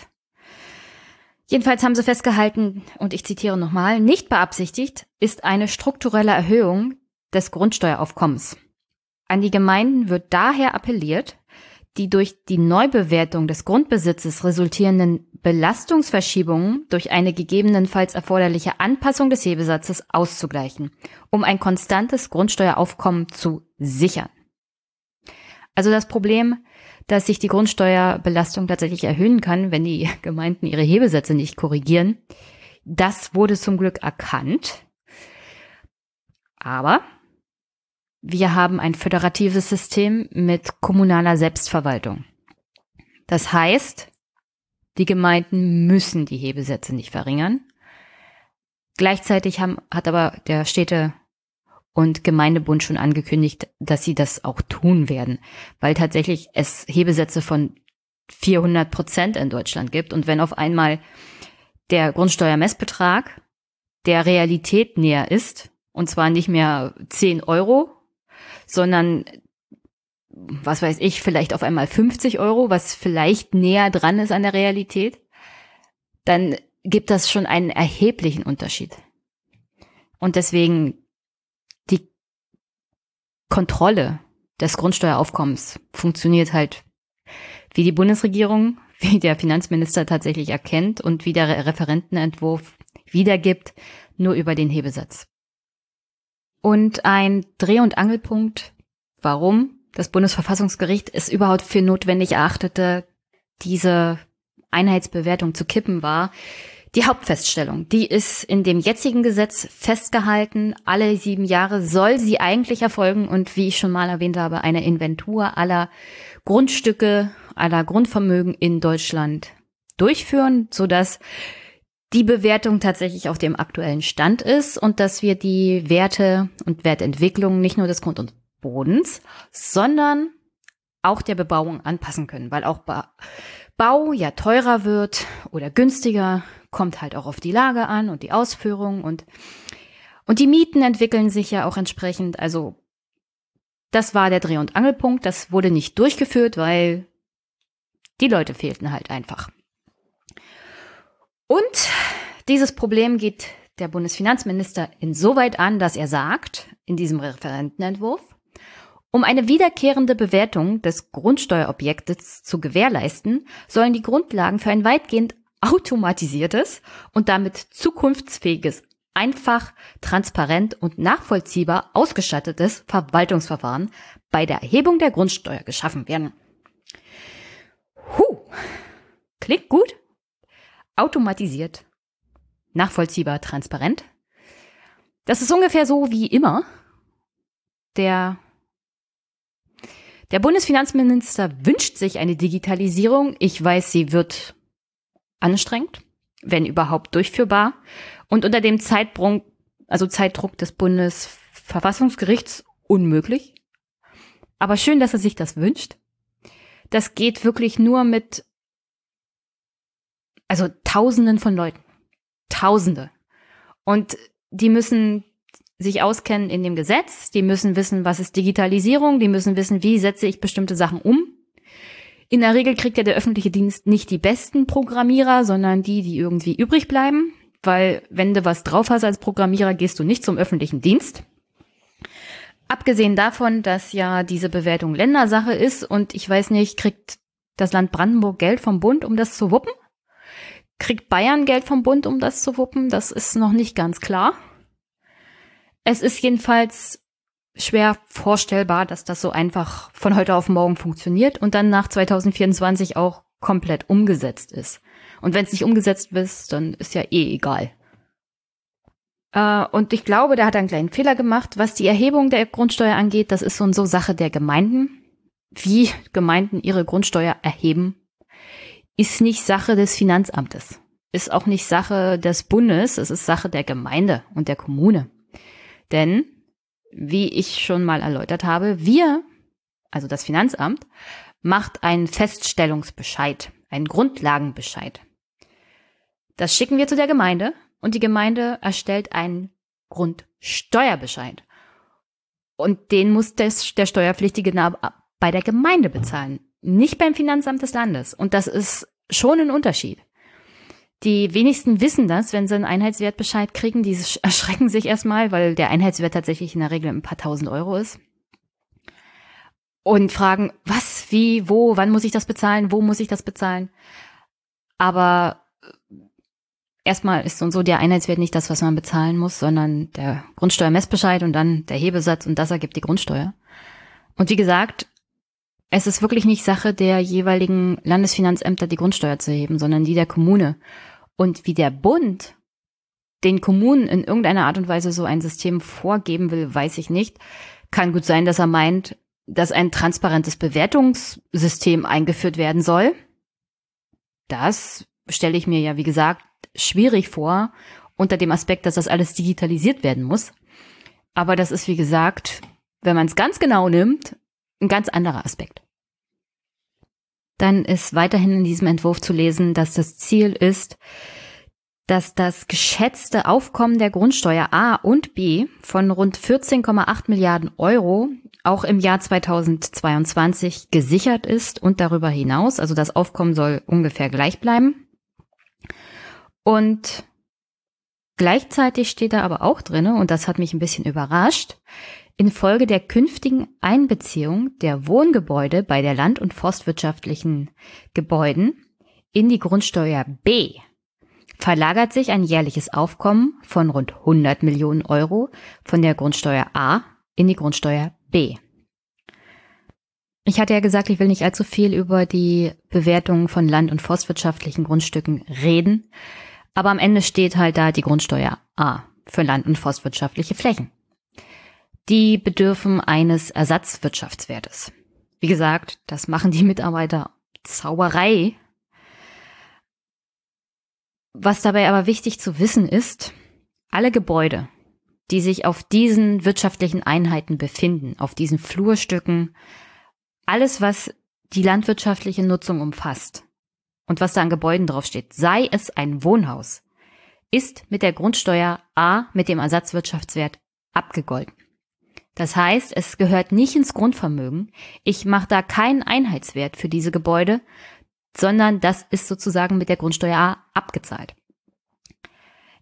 S1: Jedenfalls haben sie festgehalten, und ich zitiere nochmal, nicht beabsichtigt ist eine strukturelle Erhöhung des Grundsteueraufkommens. An die Gemeinden wird daher appelliert, die durch die Neubewertung des Grundbesitzes resultierenden Belastungsverschiebungen durch eine gegebenenfalls erforderliche Anpassung des Hebesatzes auszugleichen, um ein konstantes Grundsteueraufkommen zu sichern. Also das Problem, dass sich die Grundsteuerbelastung tatsächlich erhöhen kann, wenn die Gemeinden ihre Hebesätze nicht korrigieren, das wurde zum Glück erkannt. Aber wir haben ein föderatives System mit kommunaler Selbstverwaltung. Das heißt, die Gemeinden müssen die Hebesätze nicht verringern. Gleichzeitig haben, hat aber der Städte- und Gemeindebund schon angekündigt, dass sie das auch tun werden, weil tatsächlich es Hebesätze von 400 Prozent in Deutschland gibt. Und wenn auf einmal der Grundsteuermessbetrag der Realität näher ist, und zwar nicht mehr 10 Euro, sondern was weiß ich, vielleicht auf einmal 50 Euro, was vielleicht näher dran ist an der Realität, dann gibt das schon einen erheblichen Unterschied. Und deswegen die Kontrolle des Grundsteueraufkommens funktioniert halt, wie die Bundesregierung, wie der Finanzminister tatsächlich erkennt und wie der Referentenentwurf wiedergibt, nur über den Hebesatz. Und ein Dreh- und Angelpunkt, warum das Bundesverfassungsgericht es überhaupt für notwendig erachtete, diese Einheitsbewertung zu kippen, war die Hauptfeststellung. Die ist in dem jetzigen Gesetz festgehalten. Alle sieben Jahre soll sie eigentlich erfolgen und wie ich schon mal erwähnt habe, eine Inventur aller Grundstücke, aller Grundvermögen in Deutschland durchführen, sodass die Bewertung tatsächlich auf dem aktuellen Stand ist und dass wir die Werte und Wertentwicklung nicht nur des Grund- und Bodens, sondern auch der Bebauung anpassen können, weil auch ba Bau ja teurer wird oder günstiger, kommt halt auch auf die Lage an und die Ausführung und und die Mieten entwickeln sich ja auch entsprechend. Also das war der Dreh- und Angelpunkt. Das wurde nicht durchgeführt, weil die Leute fehlten halt einfach. Und dieses Problem geht der Bundesfinanzminister insoweit an, dass er sagt, in diesem Referentenentwurf, um eine wiederkehrende Bewertung des Grundsteuerobjektes zu gewährleisten, sollen die Grundlagen für ein weitgehend automatisiertes und damit zukunftsfähiges, einfach, transparent und nachvollziehbar ausgestattetes Verwaltungsverfahren bei der Erhebung der Grundsteuer geschaffen werden. Huh. Klingt gut? Automatisiert, nachvollziehbar, transparent. Das ist ungefähr so wie immer. Der der Bundesfinanzminister wünscht sich eine Digitalisierung. Ich weiß, sie wird anstrengend, wenn überhaupt durchführbar. Und unter dem Zeitdruck, also Zeitdruck des Bundesverfassungsgerichts unmöglich. Aber schön, dass er sich das wünscht. Das geht wirklich nur mit, also Tausenden von Leuten. Tausende. Und die müssen sich auskennen in dem Gesetz, die müssen wissen, was ist Digitalisierung, die müssen wissen, wie setze ich bestimmte Sachen um. In der Regel kriegt ja der öffentliche Dienst nicht die besten Programmierer, sondern die, die irgendwie übrig bleiben, weil wenn du was drauf hast als Programmierer, gehst du nicht zum öffentlichen Dienst. Abgesehen davon, dass ja diese Bewertung Ländersache ist und ich weiß nicht, kriegt das Land Brandenburg Geld vom Bund, um das zu wuppen? Kriegt Bayern Geld vom Bund, um das zu wuppen? Das ist noch nicht ganz klar. Es ist jedenfalls schwer vorstellbar, dass das so einfach von heute auf morgen funktioniert und dann nach 2024 auch komplett umgesetzt ist. Und wenn es nicht umgesetzt ist, dann ist ja eh egal. Äh, und ich glaube, der hat einen kleinen Fehler gemacht. Was die Erhebung der Grundsteuer angeht, das ist so und so Sache der Gemeinden. Wie Gemeinden ihre Grundsteuer erheben, ist nicht Sache des Finanzamtes. ist auch nicht Sache des Bundes, es ist Sache der Gemeinde und der Kommune. Denn, wie ich schon mal erläutert habe, wir, also das Finanzamt, macht einen Feststellungsbescheid, einen Grundlagenbescheid. Das schicken wir zu der Gemeinde und die Gemeinde erstellt einen Grundsteuerbescheid. Und den muss der Steuerpflichtige bei der Gemeinde bezahlen, nicht beim Finanzamt des Landes. Und das ist schon ein Unterschied. Die wenigsten wissen das, wenn sie einen Einheitswertbescheid kriegen. Die erschrecken sich erstmal, weil der Einheitswert tatsächlich in der Regel ein paar tausend Euro ist. Und fragen, was, wie, wo, wann muss ich das bezahlen, wo muss ich das bezahlen? Aber erstmal ist so und so der Einheitswert nicht das, was man bezahlen muss, sondern der Grundsteuermessbescheid und dann der Hebesatz und das ergibt die Grundsteuer. Und wie gesagt, es ist wirklich nicht Sache der jeweiligen Landesfinanzämter, die Grundsteuer zu heben, sondern die der Kommune. Und wie der Bund den Kommunen in irgendeiner Art und Weise so ein System vorgeben will, weiß ich nicht. Kann gut sein, dass er meint, dass ein transparentes Bewertungssystem eingeführt werden soll. Das stelle ich mir ja, wie gesagt, schwierig vor, unter dem Aspekt, dass das alles digitalisiert werden muss. Aber das ist, wie gesagt, wenn man es ganz genau nimmt, ein ganz anderer Aspekt. Dann ist weiterhin in diesem Entwurf zu lesen, dass das Ziel ist, dass das geschätzte Aufkommen der Grundsteuer A und B von rund 14,8 Milliarden Euro auch im Jahr 2022 gesichert ist und darüber hinaus. Also das Aufkommen soll ungefähr gleich bleiben. Und gleichzeitig steht da aber auch drinne, und das hat mich ein bisschen überrascht, infolge der künftigen Einbeziehung der Wohngebäude bei der land- und forstwirtschaftlichen Gebäuden in die Grundsteuer B verlagert sich ein jährliches Aufkommen von rund 100 Millionen Euro von der Grundsteuer A in die Grundsteuer B. Ich hatte ja gesagt, ich will nicht allzu viel über die Bewertung von land- und forstwirtschaftlichen Grundstücken reden. Aber am Ende steht halt da die Grundsteuer A für land- und forstwirtschaftliche Flächen. Die bedürfen eines Ersatzwirtschaftswertes. Wie gesagt, das machen die Mitarbeiter Zauberei. Was dabei aber wichtig zu wissen ist, alle Gebäude, die sich auf diesen wirtschaftlichen Einheiten befinden, auf diesen Flurstücken, alles, was die landwirtschaftliche Nutzung umfasst, und was da an Gebäuden draufsteht, sei es ein Wohnhaus, ist mit der Grundsteuer A mit dem Ersatzwirtschaftswert abgegolten. Das heißt, es gehört nicht ins Grundvermögen. Ich mache da keinen Einheitswert für diese Gebäude, sondern das ist sozusagen mit der Grundsteuer A abgezahlt.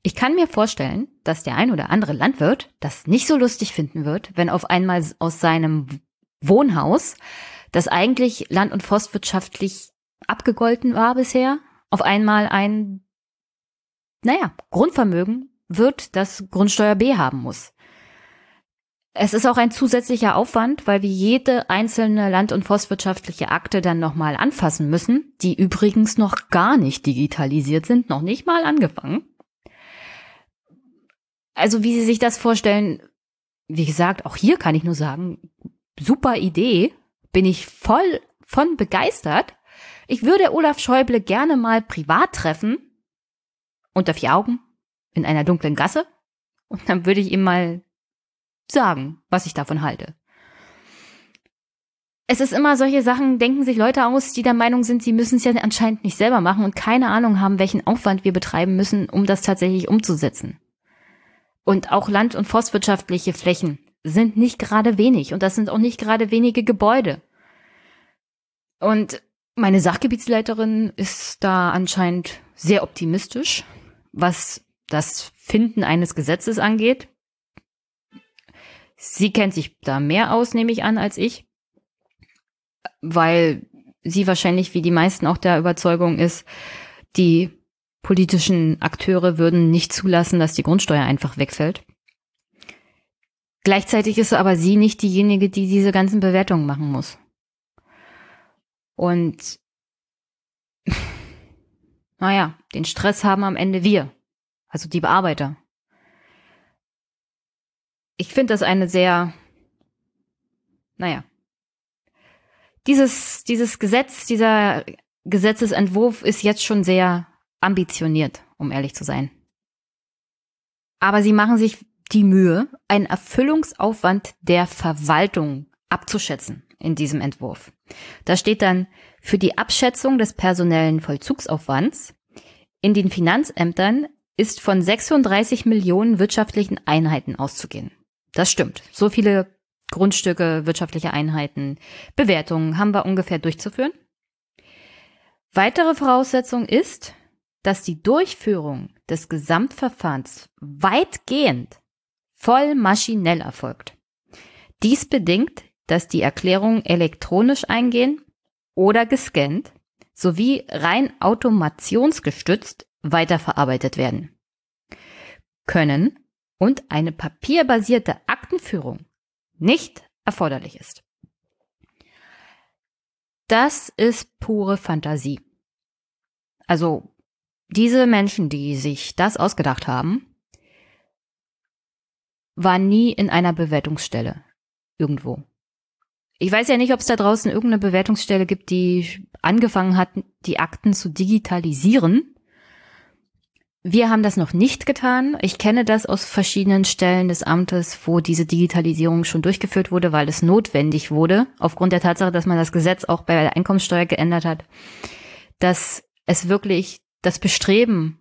S1: Ich kann mir vorstellen, dass der ein oder andere Landwirt das nicht so lustig finden wird, wenn auf einmal aus seinem Wohnhaus, das eigentlich land- und forstwirtschaftlich abgegolten war bisher, auf einmal ein, naja, Grundvermögen wird, das Grundsteuer B haben muss. Es ist auch ein zusätzlicher Aufwand, weil wir jede einzelne land- und forstwirtschaftliche Akte dann nochmal anfassen müssen, die übrigens noch gar nicht digitalisiert sind, noch nicht mal angefangen. Also wie Sie sich das vorstellen, wie gesagt, auch hier kann ich nur sagen, super Idee, bin ich voll von begeistert. Ich würde Olaf Schäuble gerne mal privat treffen, unter vier Augen, in einer dunklen Gasse, und dann würde ich ihm mal sagen, was ich davon halte. Es ist immer solche Sachen, denken sich Leute aus, die der Meinung sind, sie müssen es ja anscheinend nicht selber machen und keine Ahnung haben, welchen Aufwand wir betreiben müssen, um das tatsächlich umzusetzen. Und auch land- und forstwirtschaftliche Flächen sind nicht gerade wenig und das sind auch nicht gerade wenige Gebäude. Und meine Sachgebietsleiterin ist da anscheinend sehr optimistisch, was das Finden eines Gesetzes angeht. Sie kennt sich da mehr aus, nehme ich an, als ich, weil sie wahrscheinlich wie die meisten auch der Überzeugung ist, die politischen Akteure würden nicht zulassen, dass die Grundsteuer einfach wegfällt. Gleichzeitig ist aber sie nicht diejenige, die diese ganzen Bewertungen machen muss. Und naja, den Stress haben am Ende wir, also die Bearbeiter. Ich finde das eine sehr, naja, dieses, dieses Gesetz, dieser Gesetzesentwurf ist jetzt schon sehr ambitioniert, um ehrlich zu sein. Aber sie machen sich die Mühe, einen Erfüllungsaufwand der Verwaltung abzuschätzen in diesem Entwurf. Da steht dann für die Abschätzung des personellen Vollzugsaufwands in den Finanzämtern ist von 36 Millionen wirtschaftlichen Einheiten auszugehen. Das stimmt. So viele Grundstücke, wirtschaftliche Einheiten, Bewertungen haben wir ungefähr durchzuführen. Weitere Voraussetzung ist, dass die Durchführung des Gesamtverfahrens weitgehend voll maschinell erfolgt. Dies bedingt, dass die Erklärungen elektronisch eingehen oder gescannt sowie rein automationsgestützt weiterverarbeitet werden können und eine papierbasierte Aktenführung nicht erforderlich ist. Das ist pure Fantasie. Also diese Menschen, die sich das ausgedacht haben, waren nie in einer Bewertungsstelle irgendwo. Ich weiß ja nicht, ob es da draußen irgendeine Bewertungsstelle gibt, die angefangen hat, die Akten zu digitalisieren wir haben das noch nicht getan. Ich kenne das aus verschiedenen Stellen des Amtes, wo diese Digitalisierung schon durchgeführt wurde, weil es notwendig wurde, aufgrund der Tatsache, dass man das Gesetz auch bei der Einkommenssteuer geändert hat, dass es wirklich das Bestreben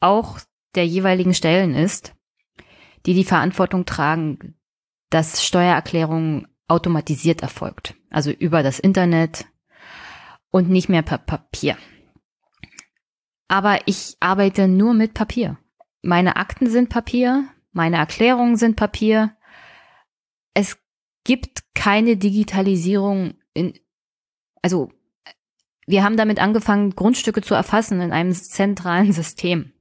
S1: auch der jeweiligen Stellen ist, die die Verantwortung tragen, dass Steuererklärung automatisiert erfolgt, also über das Internet und nicht mehr per Papier. Aber ich arbeite nur mit Papier. Meine Akten sind Papier, meine Erklärungen sind Papier. Es gibt keine Digitalisierung in, also wir haben damit angefangen, Grundstücke zu erfassen in einem zentralen System.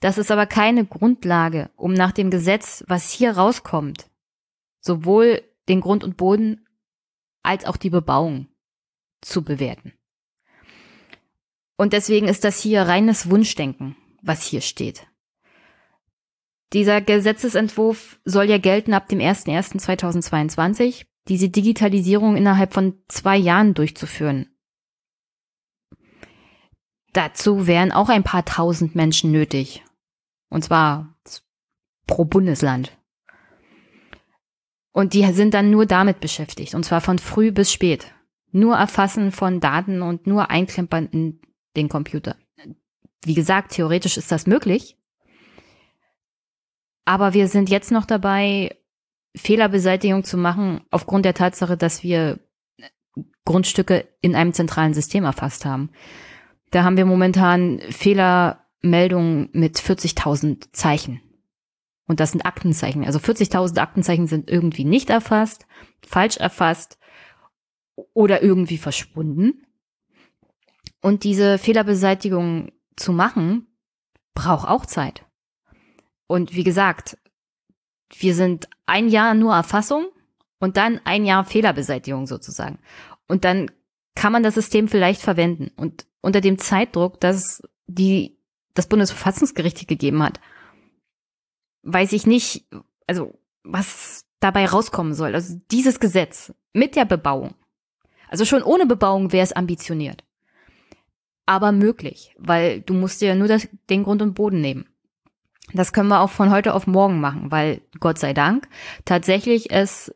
S1: Das ist aber keine Grundlage, um nach dem Gesetz, was hier rauskommt, sowohl den Grund und Boden als auch die Bebauung zu bewerten. Und deswegen ist das hier reines Wunschdenken, was hier steht. Dieser Gesetzesentwurf soll ja gelten ab dem 01.01.2022, diese Digitalisierung innerhalb von zwei Jahren durchzuführen. Dazu wären auch ein paar tausend Menschen nötig. Und zwar pro Bundesland. Und die sind dann nur damit beschäftigt. Und zwar von früh bis spät. Nur Erfassen von Daten und nur Einklempern in den Computer. Wie gesagt, theoretisch ist das möglich. Aber wir sind jetzt noch dabei, Fehlerbeseitigung zu machen, aufgrund der Tatsache, dass wir Grundstücke in einem zentralen System erfasst haben. Da haben wir momentan Fehlermeldungen mit 40.000 Zeichen. Und das sind Aktenzeichen. Also 40.000 Aktenzeichen sind irgendwie nicht erfasst, falsch erfasst oder irgendwie verschwunden. Und diese Fehlerbeseitigung zu machen, braucht auch Zeit. Und wie gesagt, wir sind ein Jahr nur Erfassung und dann ein Jahr Fehlerbeseitigung sozusagen. Und dann kann man das System vielleicht verwenden. Und unter dem Zeitdruck, dass die, das Bundesverfassungsgericht gegeben hat, weiß ich nicht, also was dabei rauskommen soll. Also dieses Gesetz mit der Bebauung. Also schon ohne Bebauung wäre es ambitioniert aber möglich, weil du musst dir ja nur das, den Grund und Boden nehmen. Das können wir auch von heute auf morgen machen, weil Gott sei Dank tatsächlich es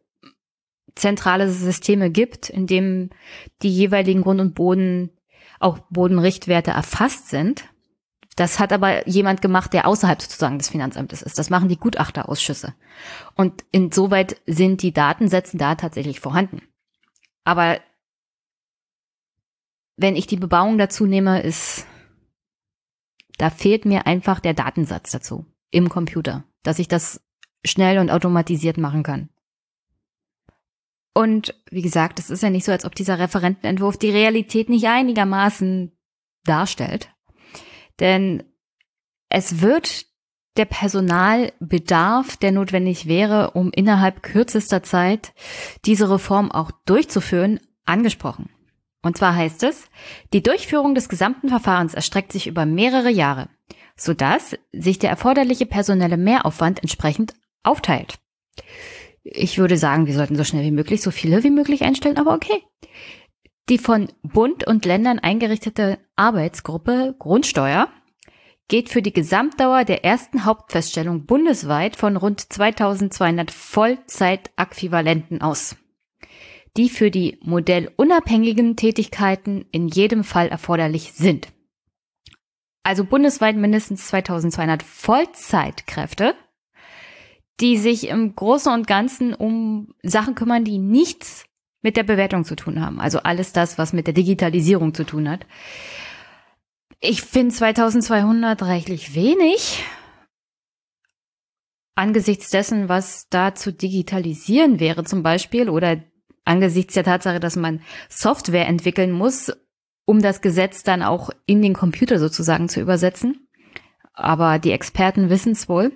S1: zentrale Systeme gibt, in dem die jeweiligen Grund und Boden, auch Bodenrichtwerte erfasst sind. Das hat aber jemand gemacht, der außerhalb sozusagen des Finanzamtes ist. Das machen die Gutachterausschüsse. Und insoweit sind die Datensätze da tatsächlich vorhanden. Aber wenn ich die Bebauung dazu nehme, ist, da fehlt mir einfach der Datensatz dazu im Computer, dass ich das schnell und automatisiert machen kann. Und wie gesagt, es ist ja nicht so, als ob dieser Referentenentwurf die Realität nicht einigermaßen darstellt. Denn es wird der Personalbedarf, der notwendig wäre, um innerhalb kürzester Zeit diese Reform auch durchzuführen, angesprochen. Und zwar heißt es, die Durchführung des gesamten Verfahrens erstreckt sich über mehrere Jahre, sodass sich der erforderliche personelle Mehraufwand entsprechend aufteilt. Ich würde sagen, wir sollten so schnell wie möglich so viele wie möglich einstellen, aber okay. Die von Bund und Ländern eingerichtete Arbeitsgruppe Grundsteuer geht für die Gesamtdauer der ersten Hauptfeststellung bundesweit von rund 2200 Vollzeitäquivalenten aus, die für die modellunabhängigen Tätigkeiten in jedem Fall erforderlich sind. Also bundesweit mindestens 2200 Vollzeitkräfte, die sich im Großen und Ganzen um Sachen kümmern, die nichts mit der Bewertung zu tun haben. Also alles das, was mit der Digitalisierung zu tun hat. Ich finde 2200 reichlich wenig. Angesichts dessen, was da zu digitalisieren wäre zum Beispiel oder angesichts der Tatsache, dass man Software entwickeln muss, um das Gesetz dann auch in den Computer sozusagen zu übersetzen. Aber die Experten wissen es wohl.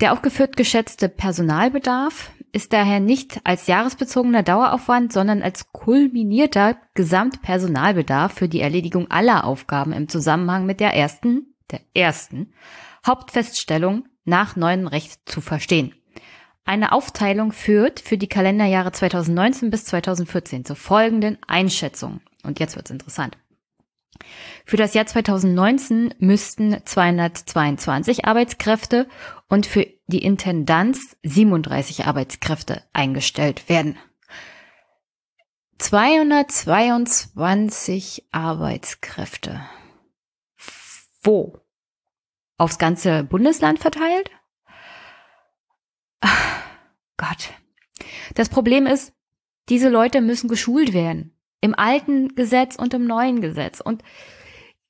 S1: Der aufgeführt geschätzte Personalbedarf ist daher nicht als jahresbezogener Daueraufwand, sondern als kulminierter Gesamtpersonalbedarf für die Erledigung aller Aufgaben im Zusammenhang mit der ersten, der ersten Hauptfeststellung nach neuem Recht zu verstehen. Eine Aufteilung führt für die Kalenderjahre 2019 bis 2014 zu folgenden Einschätzungen. Und jetzt wird's interessant. Für das Jahr 2019 müssten 222 Arbeitskräfte und für die Intendanz 37 Arbeitskräfte eingestellt werden. 222 Arbeitskräfte. Wo? Aufs ganze Bundesland verteilt? Ach, Gott. Das Problem ist, diese Leute müssen geschult werden. Im alten Gesetz und im neuen Gesetz. Und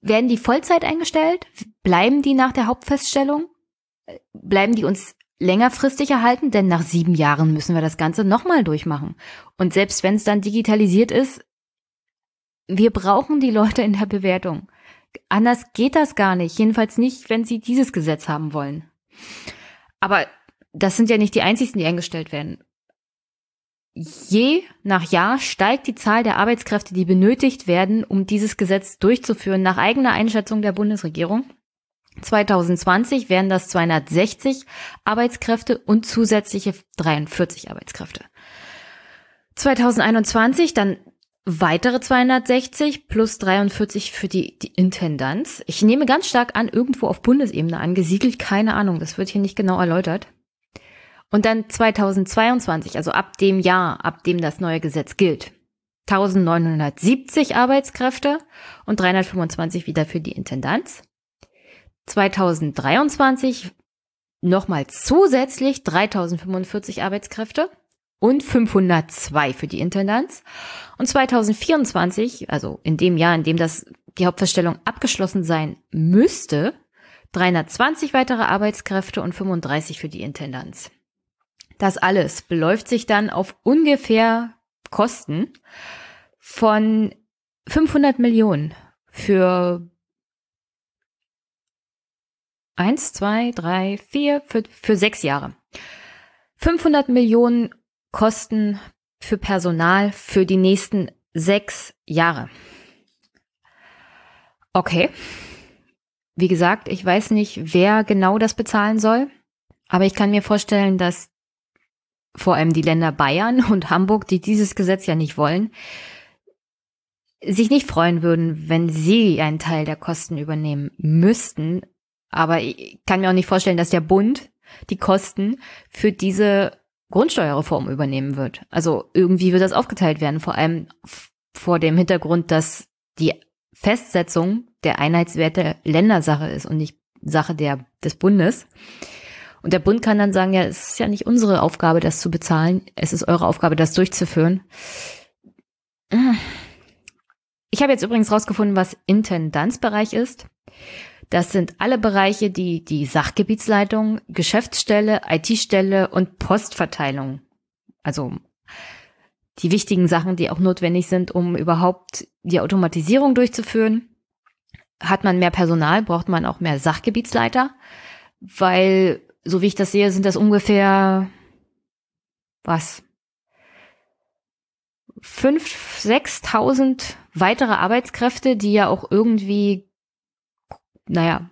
S1: werden die Vollzeit eingestellt? Bleiben die nach der Hauptfeststellung? Bleiben die uns längerfristig erhalten? Denn nach sieben Jahren müssen wir das Ganze nochmal durchmachen. Und selbst wenn es dann digitalisiert ist, wir brauchen die Leute in der Bewertung. Anders geht das gar nicht. Jedenfalls nicht, wenn sie dieses Gesetz haben wollen. Aber das sind ja nicht die einzigen, die eingestellt werden. Je nach Jahr steigt die Zahl der Arbeitskräfte, die benötigt werden, um dieses Gesetz durchzuführen, nach eigener Einschätzung der Bundesregierung. 2020 wären das 260 Arbeitskräfte und zusätzliche 43 Arbeitskräfte. 2021 dann weitere 260 plus 43 für die, die Intendanz. Ich nehme ganz stark an, irgendwo auf Bundesebene angesiedelt, keine Ahnung, das wird hier nicht genau erläutert. Und dann 2022, also ab dem Jahr, ab dem das neue Gesetz gilt, 1970 Arbeitskräfte und 325 wieder für die Intendanz. 2023 nochmal zusätzlich 3045 Arbeitskräfte und 502 für die Intendanz. Und 2024, also in dem Jahr, in dem das die Hauptverstellung abgeschlossen sein müsste, 320 weitere Arbeitskräfte und 35 für die Intendanz. Das alles beläuft sich dann auf ungefähr Kosten von 500 Millionen für eins, zwei, drei, vier, für, für sechs Jahre. 500 Millionen Kosten für Personal für die nächsten sechs Jahre. Okay. Wie gesagt, ich weiß nicht, wer genau das bezahlen soll, aber ich kann mir vorstellen, dass vor allem die Länder Bayern und Hamburg, die dieses Gesetz ja nicht wollen, sich nicht freuen würden, wenn sie einen Teil der Kosten übernehmen müssten. Aber ich kann mir auch nicht vorstellen, dass der Bund die Kosten für diese Grundsteuerreform übernehmen wird. Also irgendwie wird das aufgeteilt werden, vor allem vor dem Hintergrund, dass die Festsetzung der Einheitswerte Ländersache ist und nicht Sache der, des Bundes. Und der Bund kann dann sagen, ja, es ist ja nicht unsere Aufgabe, das zu bezahlen. Es ist eure Aufgabe, das durchzuführen. Ich habe jetzt übrigens rausgefunden, was Intendanzbereich ist. Das sind alle Bereiche, die die Sachgebietsleitung, Geschäftsstelle, IT-Stelle und Postverteilung, also die wichtigen Sachen, die auch notwendig sind, um überhaupt die Automatisierung durchzuführen. Hat man mehr Personal, braucht man auch mehr Sachgebietsleiter, weil so wie ich das sehe, sind das ungefähr was? Fünf, sechstausend weitere Arbeitskräfte, die ja auch irgendwie, naja,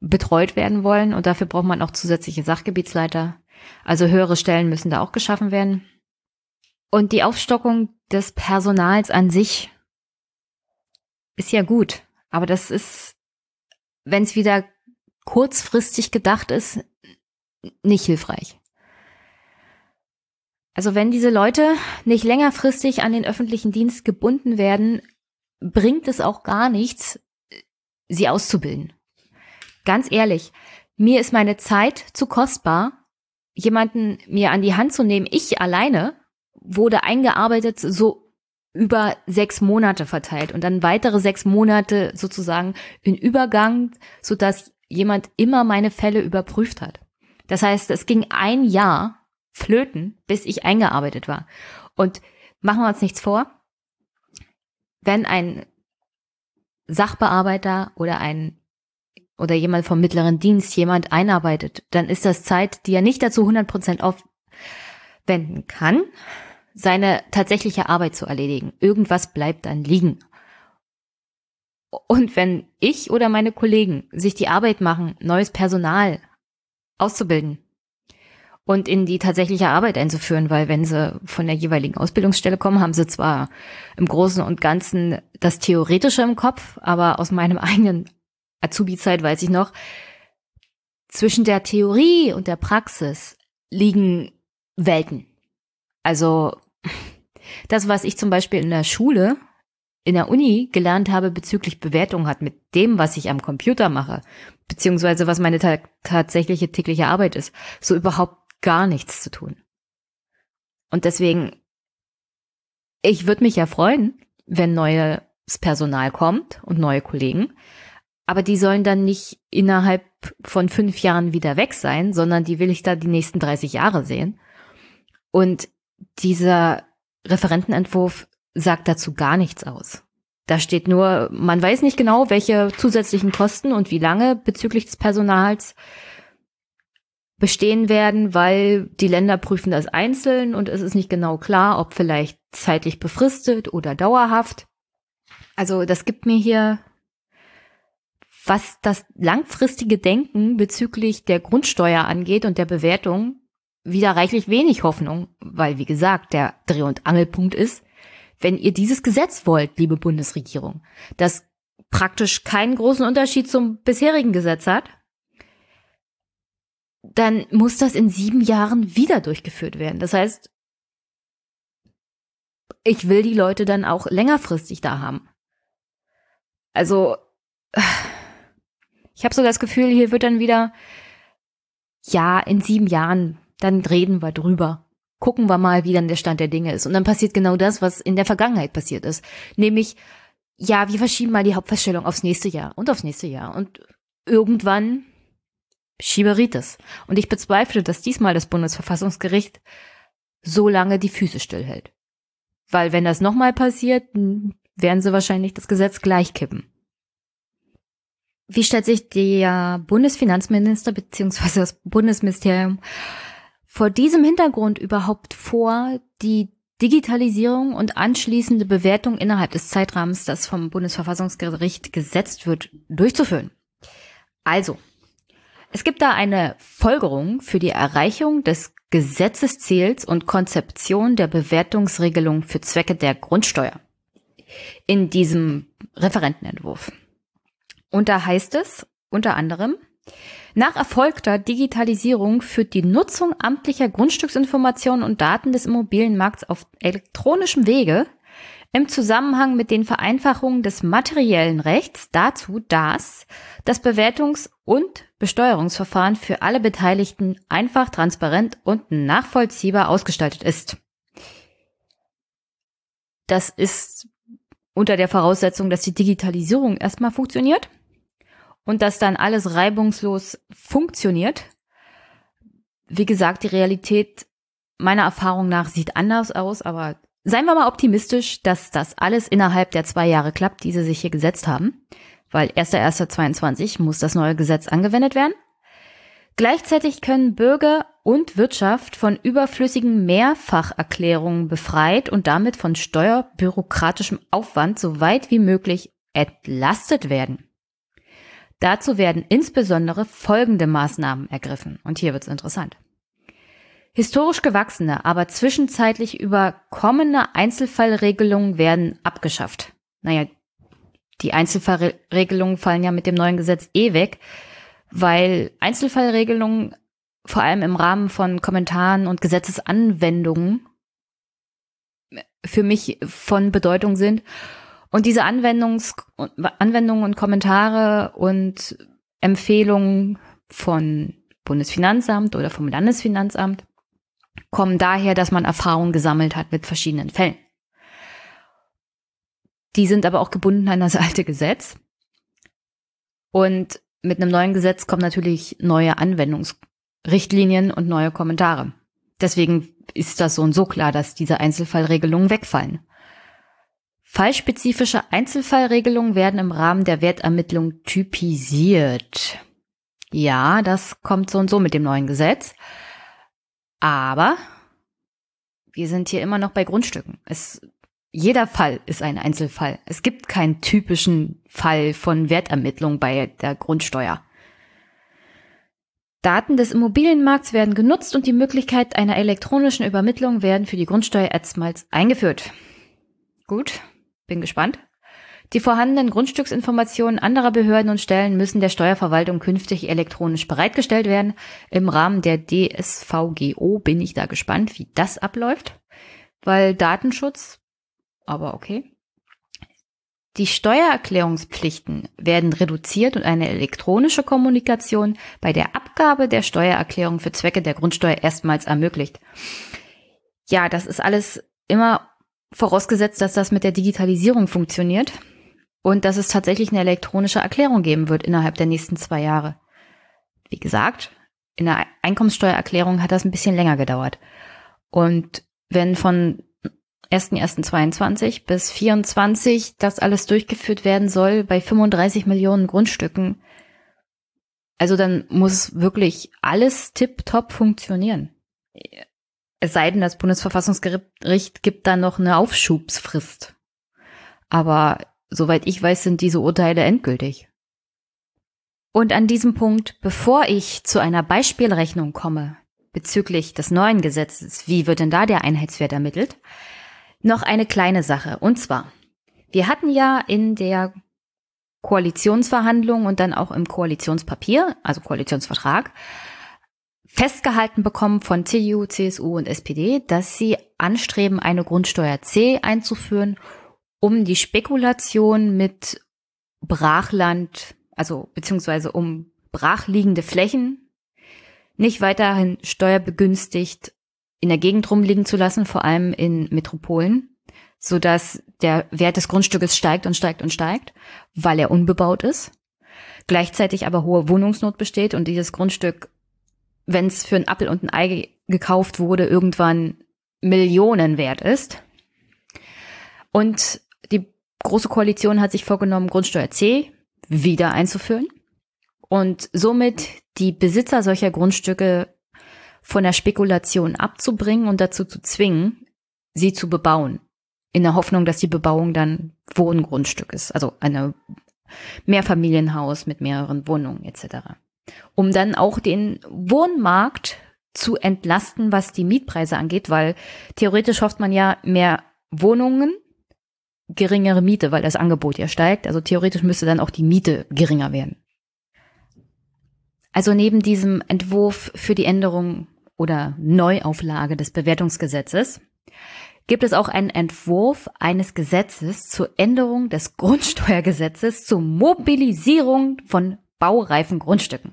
S1: betreut werden wollen. Und dafür braucht man auch zusätzliche Sachgebietsleiter. Also höhere Stellen müssen da auch geschaffen werden. Und die Aufstockung des Personals an sich ist ja gut. Aber das ist wenn es wieder kurzfristig gedacht ist, nicht hilfreich. Also wenn diese Leute nicht längerfristig an den öffentlichen Dienst gebunden werden, bringt es auch gar nichts, sie auszubilden. Ganz ehrlich, mir ist meine Zeit zu kostbar, jemanden mir an die Hand zu nehmen. Ich alleine wurde eingearbeitet, so über sechs Monate verteilt und dann weitere sechs Monate sozusagen in Übergang, so dass jemand immer meine Fälle überprüft hat. Das heißt, es ging ein Jahr flöten, bis ich eingearbeitet war. Und machen wir uns nichts vor, wenn ein Sachbearbeiter oder ein oder jemand vom mittleren Dienst jemand einarbeitet, dann ist das Zeit, die er nicht dazu 100 Prozent aufwenden kann, seine tatsächliche Arbeit zu erledigen. Irgendwas bleibt dann liegen. Und wenn ich oder meine Kollegen sich die Arbeit machen, neues Personal auszubilden und in die tatsächliche Arbeit einzuführen, weil wenn sie von der jeweiligen Ausbildungsstelle kommen, haben sie zwar im Großen und Ganzen das Theoretische im Kopf, aber aus meinem eigenen Azubi-Zeit weiß ich noch, zwischen der Theorie und der Praxis liegen Welten. Also das, was ich zum Beispiel in der Schule, in der Uni gelernt habe bezüglich Bewertung, hat mit dem, was ich am Computer mache, beziehungsweise was meine ta tatsächliche tägliche Arbeit ist, so überhaupt gar nichts zu tun. Und deswegen, ich würde mich ja freuen, wenn neues Personal kommt und neue Kollegen, aber die sollen dann nicht innerhalb von fünf Jahren wieder weg sein, sondern die will ich da die nächsten 30 Jahre sehen. Und dieser Referentenentwurf sagt dazu gar nichts aus. Da steht nur, man weiß nicht genau, welche zusätzlichen Kosten und wie lange bezüglich des Personals bestehen werden, weil die Länder prüfen das einzeln und es ist nicht genau klar, ob vielleicht zeitlich befristet oder dauerhaft. Also das gibt mir hier, was das langfristige Denken bezüglich der Grundsteuer angeht und der Bewertung, wieder reichlich wenig Hoffnung, weil wie gesagt, der Dreh- und Angelpunkt ist, wenn ihr dieses Gesetz wollt, liebe Bundesregierung, das praktisch keinen großen Unterschied zum bisherigen Gesetz hat, dann muss das in sieben Jahren wieder durchgeführt werden. Das heißt, ich will die Leute dann auch längerfristig da haben. Also, ich habe so das Gefühl, hier wird dann wieder, ja, in sieben Jahren dann reden wir drüber. Gucken wir mal, wie dann der Stand der Dinge ist. Und dann passiert genau das, was in der Vergangenheit passiert ist. Nämlich, ja, wir verschieben mal die Hauptfeststellung aufs nächste Jahr und aufs nächste Jahr. Und irgendwann Schieberitis. Und ich bezweifle, dass diesmal das Bundesverfassungsgericht so lange die Füße stillhält. Weil wenn das nochmal passiert, werden sie wahrscheinlich das Gesetz gleich kippen. Wie stellt sich der Bundesfinanzminister bzw. das Bundesministerium vor diesem Hintergrund überhaupt vor, die Digitalisierung und anschließende Bewertung innerhalb des Zeitrahmens, das vom Bundesverfassungsgericht gesetzt wird, durchzuführen. Also, es gibt da eine Folgerung für die Erreichung des Gesetzesziels und Konzeption der Bewertungsregelung für Zwecke der Grundsteuer in diesem Referentenentwurf. Und da heißt es unter anderem, nach erfolgter Digitalisierung führt die Nutzung amtlicher Grundstücksinformationen und Daten des Immobilienmarkts auf elektronischem Wege im Zusammenhang mit den Vereinfachungen des materiellen Rechts dazu, dass das Bewertungs- und Besteuerungsverfahren für alle Beteiligten einfach, transparent und nachvollziehbar ausgestaltet ist. Das ist unter der Voraussetzung, dass die Digitalisierung erstmal funktioniert und dass dann alles reibungslos funktioniert. Wie gesagt, die Realität meiner Erfahrung nach sieht anders aus, aber seien wir mal optimistisch, dass das alles innerhalb der zwei Jahre klappt, die sie sich hier gesetzt haben, weil 1.1.22 muss das neue Gesetz angewendet werden. Gleichzeitig können Bürger und Wirtschaft von überflüssigen Mehrfacherklärungen befreit und damit von steuerbürokratischem Aufwand so weit wie möglich entlastet werden. Dazu werden insbesondere folgende Maßnahmen ergriffen. Und hier wird es interessant. Historisch gewachsene, aber zwischenzeitlich überkommene Einzelfallregelungen werden abgeschafft. Naja, Die Einzelfallregelungen fallen ja mit dem neuen Gesetz eh weg, weil Einzelfallregelungen vor allem im Rahmen von Kommentaren und Gesetzesanwendungen für mich von Bedeutung sind. Und diese Anwendungs Anwendungen und Kommentare und Empfehlungen von Bundesfinanzamt oder vom Landesfinanzamt kommen daher, dass man Erfahrungen gesammelt hat mit verschiedenen Fällen. Die sind aber auch gebunden an das alte Gesetz. Und mit einem neuen Gesetz kommen natürlich neue Anwendungsrichtlinien und neue Kommentare. Deswegen ist das so und so klar, dass diese Einzelfallregelungen wegfallen. Fallspezifische Einzelfallregelungen werden im Rahmen der Wertermittlung typisiert. Ja, das kommt so und so mit dem neuen Gesetz. Aber wir sind hier immer noch bei Grundstücken. Es, jeder Fall ist ein Einzelfall. Es gibt keinen typischen Fall von Wertermittlung bei der Grundsteuer. Daten des Immobilienmarkts werden genutzt und die Möglichkeit einer elektronischen Übermittlung werden für die Grundsteuer erstmals eingeführt. Gut, bin gespannt. Die vorhandenen Grundstücksinformationen anderer Behörden und Stellen müssen der Steuerverwaltung künftig elektronisch bereitgestellt werden. Im Rahmen der DSVGO bin ich da gespannt, wie das abläuft, weil Datenschutz, aber okay. Die Steuererklärungspflichten werden reduziert und eine elektronische Kommunikation bei der Abgabe der Steuererklärung für Zwecke der Grundsteuer erstmals ermöglicht. Ja, das ist alles immer vorausgesetzt, dass das mit der Digitalisierung funktioniert und dass es tatsächlich eine elektronische Erklärung geben wird innerhalb der nächsten zwei Jahre. Wie gesagt, in der Einkommenssteuererklärung hat das ein bisschen länger gedauert. Und wenn von 1.1.22 bis 24 das alles durchgeführt werden soll bei 35 Millionen Grundstücken, also dann muss wirklich alles tipptopp funktionieren. Es sei denn, das Bundesverfassungsgericht gibt dann noch eine Aufschubsfrist. Aber soweit ich weiß, sind diese Urteile endgültig. Und an diesem Punkt, bevor ich zu einer Beispielrechnung komme bezüglich des neuen Gesetzes, wie wird denn da der Einheitswert ermittelt, noch eine kleine Sache. Und zwar, wir hatten ja in der Koalitionsverhandlung und dann auch im Koalitionspapier, also Koalitionsvertrag, festgehalten bekommen von CDU, CSU und SPD, dass sie anstreben, eine Grundsteuer C einzuführen, um die Spekulation mit Brachland, also beziehungsweise um brachliegende Flächen nicht weiterhin steuerbegünstigt in der Gegend rumliegen zu lassen, vor allem in Metropolen, so dass der Wert des Grundstückes steigt und steigt und steigt, weil er unbebaut ist. Gleichzeitig aber hohe Wohnungsnot besteht und dieses Grundstück wenn es für ein Appel und ein Ei gekauft wurde, irgendwann Millionen wert ist. Und die Große Koalition hat sich vorgenommen, Grundsteuer C wieder einzuführen und somit die Besitzer solcher Grundstücke von der Spekulation abzubringen und dazu zu zwingen, sie zu bebauen. In der Hoffnung, dass die Bebauung dann Wohngrundstück ist, also eine Mehrfamilienhaus mit mehreren Wohnungen etc um dann auch den Wohnmarkt zu entlasten, was die Mietpreise angeht, weil theoretisch hofft man ja mehr Wohnungen, geringere Miete, weil das Angebot ja steigt. Also theoretisch müsste dann auch die Miete geringer werden. Also neben diesem Entwurf für die Änderung oder Neuauflage des Bewertungsgesetzes gibt es auch einen Entwurf eines Gesetzes zur Änderung des Grundsteuergesetzes zur Mobilisierung von baureifen Grundstücken.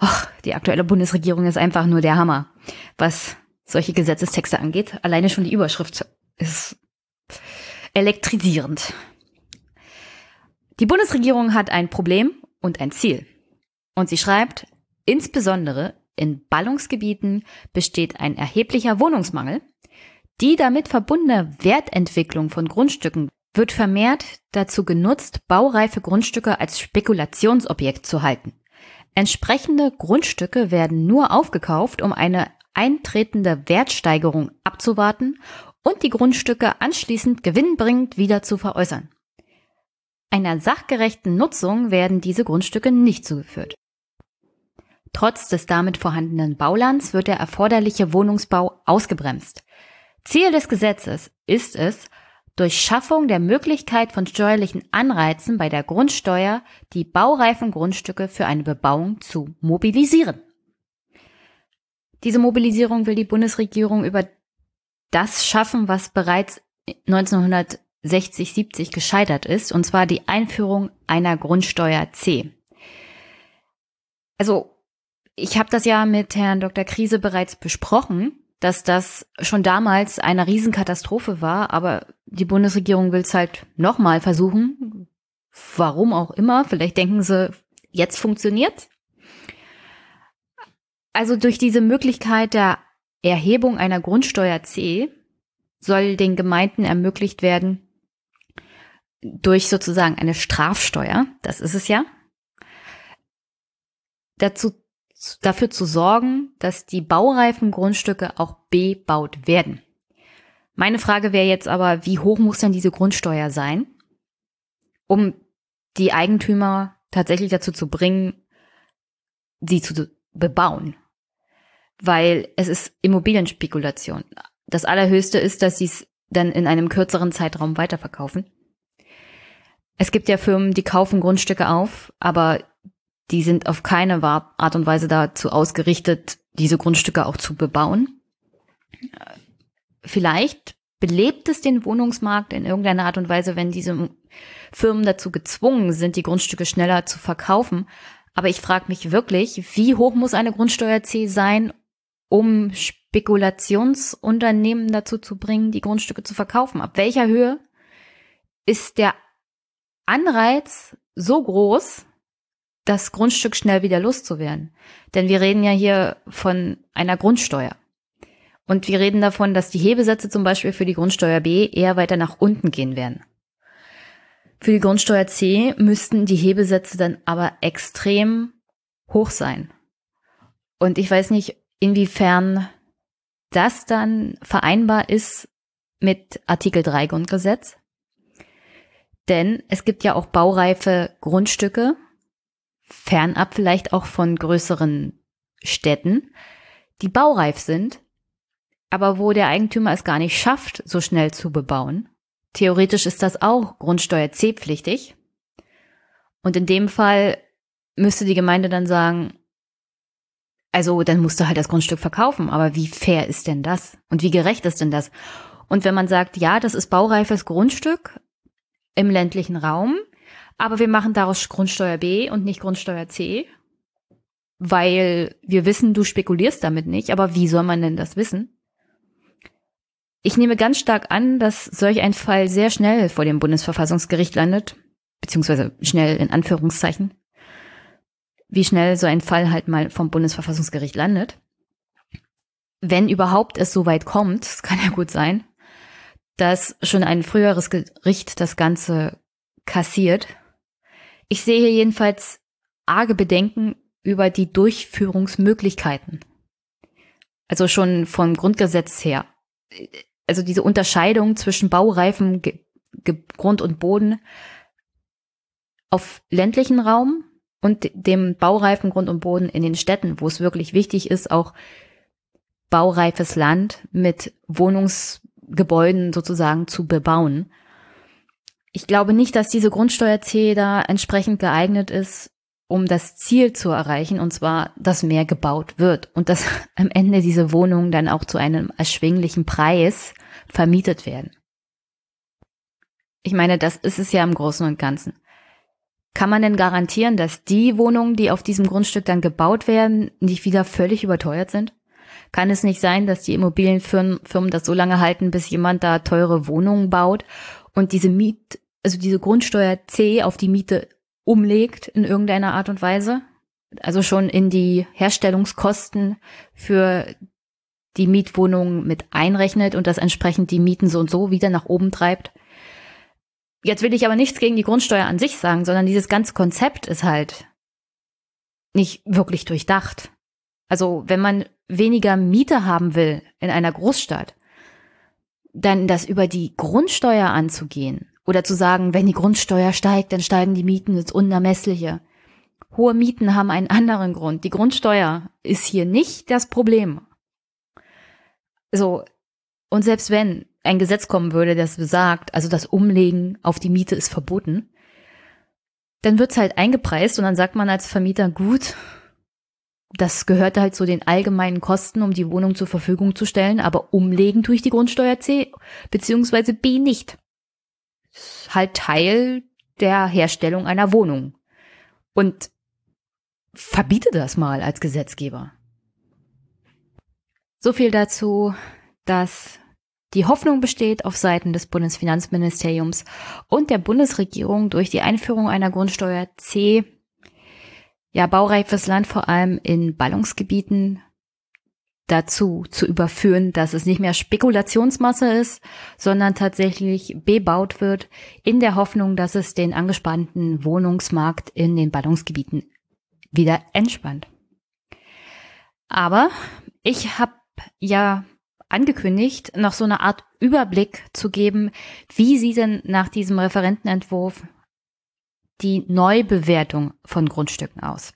S1: Och, die aktuelle Bundesregierung ist einfach nur der Hammer, was solche Gesetzestexte angeht. Alleine schon die Überschrift ist elektrisierend. Die Bundesregierung hat ein Problem und ein Ziel. Und sie schreibt, insbesondere in Ballungsgebieten besteht ein erheblicher Wohnungsmangel. Die damit verbundene Wertentwicklung von Grundstücken wird vermehrt dazu genutzt, baureife Grundstücke als Spekulationsobjekt zu halten. Entsprechende Grundstücke werden nur aufgekauft, um eine eintretende Wertsteigerung abzuwarten und die Grundstücke anschließend gewinnbringend wieder zu veräußern. Einer sachgerechten Nutzung werden diese Grundstücke nicht zugeführt. Trotz des damit vorhandenen Baulands wird der erforderliche Wohnungsbau ausgebremst. Ziel des Gesetzes ist es, durch Schaffung der Möglichkeit von steuerlichen Anreizen bei der Grundsteuer die baureifen Grundstücke für eine Bebauung zu mobilisieren. Diese Mobilisierung will die Bundesregierung über das schaffen, was bereits 1960, 70 gescheitert ist, und zwar die Einführung einer Grundsteuer C. Also, ich habe das ja mit Herrn Dr. Krise bereits besprochen, dass das schon damals eine Riesenkatastrophe war, aber die Bundesregierung will es halt nochmal versuchen. Warum auch immer. Vielleicht denken sie, jetzt funktioniert's. Also durch diese Möglichkeit der Erhebung einer Grundsteuer C soll den Gemeinden ermöglicht werden, durch sozusagen eine Strafsteuer, das ist es ja, dazu, dafür zu sorgen, dass die baureifen Grundstücke auch bebaut werden. Meine Frage wäre jetzt aber, wie hoch muss denn diese Grundsteuer sein, um die Eigentümer tatsächlich dazu zu bringen, sie zu bebauen? weil es ist Immobilienspekulation. Das Allerhöchste ist, dass sie es dann in einem kürzeren Zeitraum weiterverkaufen. Es gibt ja Firmen, die kaufen Grundstücke auf, aber die sind auf keine Art und Weise dazu ausgerichtet, diese Grundstücke auch zu bebauen. Vielleicht belebt es den Wohnungsmarkt in irgendeiner Art und Weise, wenn diese Firmen dazu gezwungen sind, die Grundstücke schneller zu verkaufen. Aber ich frage mich wirklich, wie hoch muss eine Grundsteuer C sein, um Spekulationsunternehmen dazu zu bringen, die Grundstücke zu verkaufen? Ab welcher Höhe ist der Anreiz so groß, das Grundstück schnell wieder loszuwerden? Denn wir reden ja hier von einer Grundsteuer. Und wir reden davon, dass die Hebesätze zum Beispiel für die Grundsteuer B eher weiter nach unten gehen werden. Für die Grundsteuer C müssten die Hebesätze dann aber extrem hoch sein. Und ich weiß nicht, inwiefern das dann vereinbar ist mit Artikel 3 Grundgesetz. Denn es gibt ja auch baureife Grundstücke, fernab vielleicht auch von größeren Städten, die baureif sind, aber wo der Eigentümer es gar nicht schafft, so schnell zu bebauen. Theoretisch ist das auch Grundsteuer C-pflichtig. Und in dem Fall müsste die Gemeinde dann sagen, also dann musst du halt das Grundstück verkaufen. Aber wie fair ist denn das? Und wie gerecht ist denn das? Und wenn man sagt, ja, das ist baureifes Grundstück im ländlichen Raum, aber wir machen daraus Grundsteuer B und nicht Grundsteuer C, weil wir wissen, du spekulierst damit nicht, aber wie soll man denn das wissen? Ich nehme ganz stark an, dass solch ein Fall sehr schnell vor dem Bundesverfassungsgericht landet, beziehungsweise schnell in Anführungszeichen, wie schnell so ein Fall halt mal vom Bundesverfassungsgericht landet. Wenn überhaupt es so weit kommt, es kann ja gut sein, dass schon ein früheres Gericht das Ganze kassiert. Ich sehe hier jedenfalls arge Bedenken über die Durchführungsmöglichkeiten. Also schon vom Grundgesetz her. Also diese Unterscheidung zwischen baureifen Grund und Boden auf ländlichen Raum und dem baureifen Grund und Boden in den Städten, wo es wirklich wichtig ist, auch baureifes Land mit Wohnungsgebäuden sozusagen zu bebauen. Ich glaube nicht, dass diese Grundsteuer C da entsprechend geeignet ist, um das Ziel zu erreichen, und zwar, dass mehr gebaut wird und dass am Ende diese Wohnungen dann auch zu einem erschwinglichen Preis vermietet werden. Ich meine, das ist es ja im Großen und Ganzen. Kann man denn garantieren, dass die Wohnungen, die auf diesem Grundstück dann gebaut werden, nicht wieder völlig überteuert sind? Kann es nicht sein, dass die Immobilienfirmen das so lange halten, bis jemand da teure Wohnungen baut und diese Miet, also diese Grundsteuer C auf die Miete umlegt in irgendeiner Art und Weise? Also schon in die Herstellungskosten für die Mietwohnungen mit einrechnet und das entsprechend die Mieten so und so wieder nach oben treibt? Jetzt will ich aber nichts gegen die Grundsteuer an sich sagen, sondern dieses ganze Konzept ist halt nicht wirklich durchdacht. Also wenn man weniger Miete haben will in einer Großstadt, dann das über die Grundsteuer anzugehen oder zu sagen, wenn die Grundsteuer steigt, dann steigen die Mieten ins Unermessliche. Hohe Mieten haben einen anderen Grund. Die Grundsteuer ist hier nicht das Problem. So, und selbst wenn, ein Gesetz kommen würde, das besagt, also das Umlegen auf die Miete ist verboten, dann wird's halt eingepreist und dann sagt man als Vermieter, gut, das gehört halt zu den allgemeinen Kosten, um die Wohnung zur Verfügung zu stellen, aber umlegen tue ich die Grundsteuer C beziehungsweise B nicht. Halt Teil der Herstellung einer Wohnung. Und verbiete das mal als Gesetzgeber. So viel dazu, dass die Hoffnung besteht auf Seiten des Bundesfinanzministeriums und der Bundesregierung durch die Einführung einer Grundsteuer C ja baureifes Land vor allem in Ballungsgebieten dazu zu überführen, dass es nicht mehr Spekulationsmasse ist, sondern tatsächlich bebaut wird, in der Hoffnung, dass es den angespannten Wohnungsmarkt in den Ballungsgebieten wieder entspannt. Aber ich habe ja angekündigt, noch so eine Art Überblick zu geben, wie sieht denn nach diesem Referentenentwurf die Neubewertung von Grundstücken aus.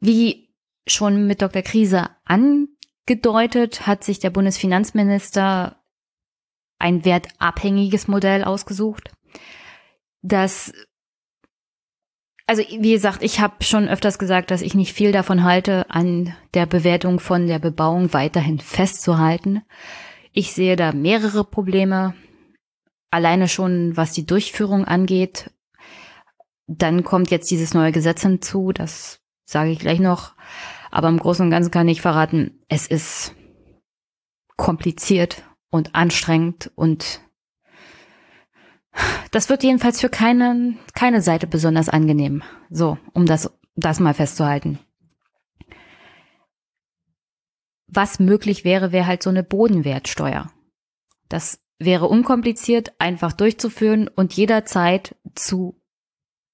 S1: Wie schon mit Dr. Krise angedeutet, hat sich der Bundesfinanzminister ein wertabhängiges Modell ausgesucht, das also wie gesagt, ich habe schon öfters gesagt, dass ich nicht viel davon halte, an der Bewertung von der Bebauung weiterhin festzuhalten. Ich sehe da mehrere Probleme. Alleine schon, was die Durchführung angeht. Dann kommt jetzt dieses neue Gesetz hinzu, das sage ich gleich noch. Aber im Großen und Ganzen kann ich verraten, es ist kompliziert und anstrengend und das wird jedenfalls für keine, keine Seite besonders angenehm. So, um das, das mal festzuhalten. Was möglich wäre, wäre halt so eine Bodenwertsteuer. Das wäre unkompliziert, einfach durchzuführen und jederzeit zu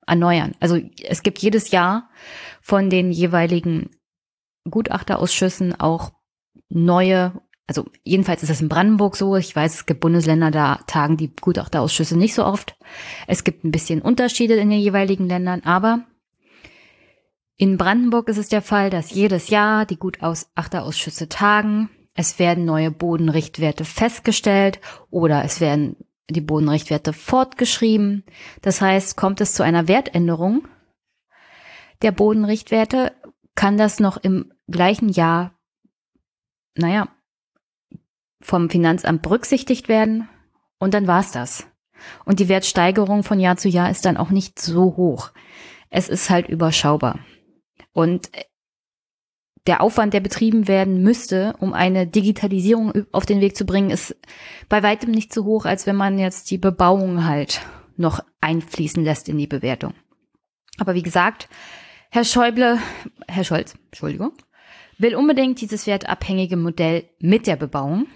S1: erneuern. Also es gibt jedes Jahr von den jeweiligen Gutachterausschüssen auch neue also jedenfalls ist das in Brandenburg so. Ich weiß, es gibt Bundesländer, da tagen die Gutachterausschüsse nicht so oft. Es gibt ein bisschen Unterschiede in den jeweiligen Ländern, aber in Brandenburg ist es der Fall, dass jedes Jahr die Gutachterausschüsse tagen. Es werden neue Bodenrichtwerte festgestellt oder es werden die Bodenrichtwerte fortgeschrieben. Das heißt, kommt es zu einer Wertänderung der Bodenrichtwerte, kann das noch im gleichen Jahr, naja, vom Finanzamt berücksichtigt werden und dann war's das. Und die Wertsteigerung von Jahr zu Jahr ist dann auch nicht so hoch. Es ist halt überschaubar. Und der Aufwand, der betrieben werden müsste, um eine Digitalisierung auf den Weg zu bringen, ist bei weitem nicht so hoch, als wenn man jetzt die Bebauung halt noch einfließen lässt in die Bewertung. Aber wie gesagt, Herr Schäuble, Herr Scholz, Entschuldigung, will unbedingt dieses wertabhängige Modell mit der Bebauung.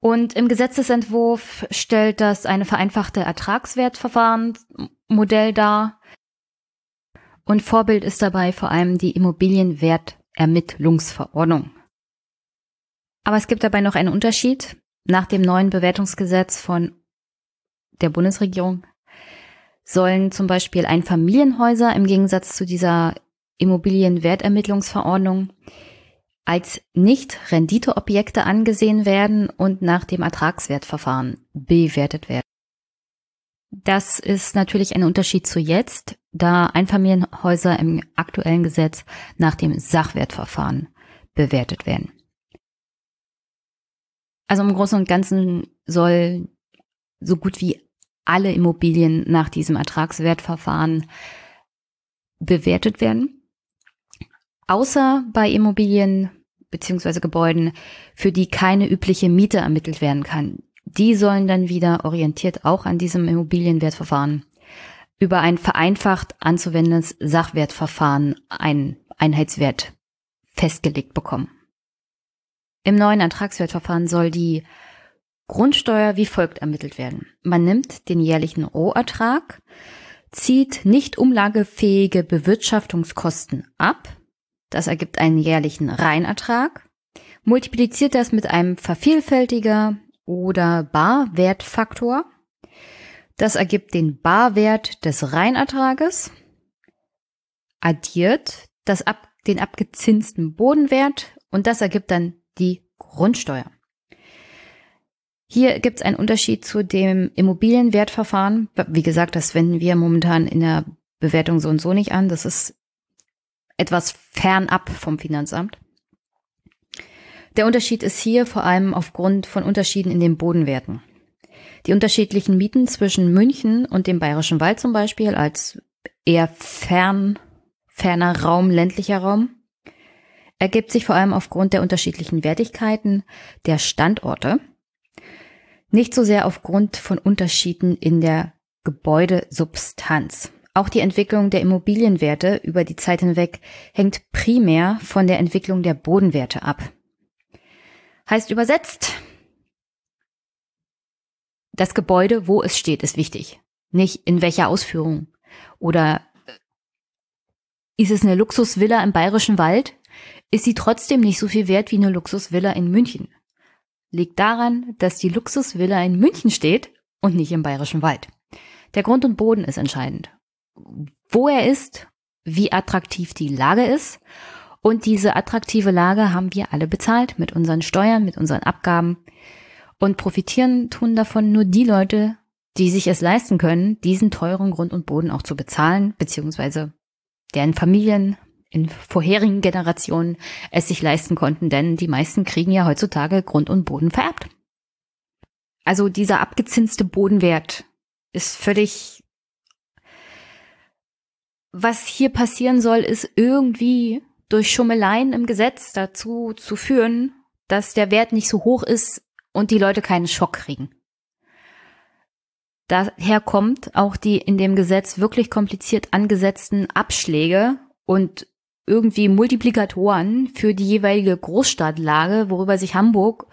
S1: Und im Gesetzesentwurf stellt das eine vereinfachte Ertragswertverfahrensmodell dar. Und Vorbild ist dabei vor allem die Immobilienwertermittlungsverordnung. Aber es gibt dabei noch einen Unterschied. Nach dem neuen Bewertungsgesetz von der Bundesregierung sollen zum Beispiel Einfamilienhäuser im Gegensatz zu dieser Immobilienwertermittlungsverordnung als nicht Renditeobjekte angesehen werden und nach dem Ertragswertverfahren bewertet werden. Das ist natürlich ein Unterschied zu jetzt, da Einfamilienhäuser im aktuellen Gesetz nach dem Sachwertverfahren bewertet werden. Also im Großen und Ganzen soll so gut wie alle Immobilien nach diesem Ertragswertverfahren bewertet werden. Außer bei Immobilien beziehungsweise Gebäuden, für die keine übliche Miete ermittelt werden kann. Die sollen dann wieder orientiert auch an diesem Immobilienwertverfahren über ein vereinfacht anzuwendendes Sachwertverfahren einen Einheitswert festgelegt bekommen. Im neuen Ertragswertverfahren soll die Grundsteuer wie folgt ermittelt werden. Man nimmt den jährlichen Rohertrag, zieht nicht umlagefähige Bewirtschaftungskosten ab, das ergibt einen jährlichen Reinertrag. Multipliziert das mit einem Vervielfältiger oder Barwertfaktor. Das ergibt den Barwert des Reinertrages. Addiert das ab, den abgezinsten Bodenwert und das ergibt dann die Grundsteuer. Hier gibt es einen Unterschied zu dem Immobilienwertverfahren. Wie gesagt, das wenden wir momentan in der Bewertung so und so nicht an. Das ist etwas fernab vom Finanzamt. Der Unterschied ist hier vor allem aufgrund von Unterschieden in den Bodenwerten. Die unterschiedlichen Mieten zwischen München und dem Bayerischen Wald zum Beispiel als eher fern, ferner Raum, ländlicher Raum, ergibt sich vor allem aufgrund der unterschiedlichen Wertigkeiten der Standorte, nicht so sehr aufgrund von Unterschieden in der Gebäudesubstanz. Auch die Entwicklung der Immobilienwerte über die Zeit hinweg hängt primär von der Entwicklung der Bodenwerte ab. Heißt übersetzt, das Gebäude, wo es steht, ist wichtig. Nicht in welcher Ausführung. Oder äh, ist es eine Luxusvilla im Bayerischen Wald? Ist sie trotzdem nicht so viel wert wie eine Luxusvilla in München? Liegt daran, dass die Luxusvilla in München steht und nicht im Bayerischen Wald. Der Grund und Boden ist entscheidend. Wo er ist, wie attraktiv die Lage ist und diese attraktive Lage haben wir alle bezahlt mit unseren Steuern, mit unseren Abgaben. Und profitieren tun davon nur die Leute, die sich es leisten können, diesen teuren Grund und Boden auch zu bezahlen, beziehungsweise deren Familien in vorherigen Generationen es sich leisten konnten, denn die meisten kriegen ja heutzutage Grund und Boden vererbt. Also dieser abgezinste Bodenwert ist völlig was hier passieren soll, ist irgendwie durch Schummeleien im Gesetz dazu zu führen, dass der Wert nicht so hoch ist und die Leute keinen Schock kriegen. Daher kommt auch die in dem Gesetz wirklich kompliziert angesetzten Abschläge und irgendwie Multiplikatoren für die jeweilige Großstadtlage, worüber sich Hamburg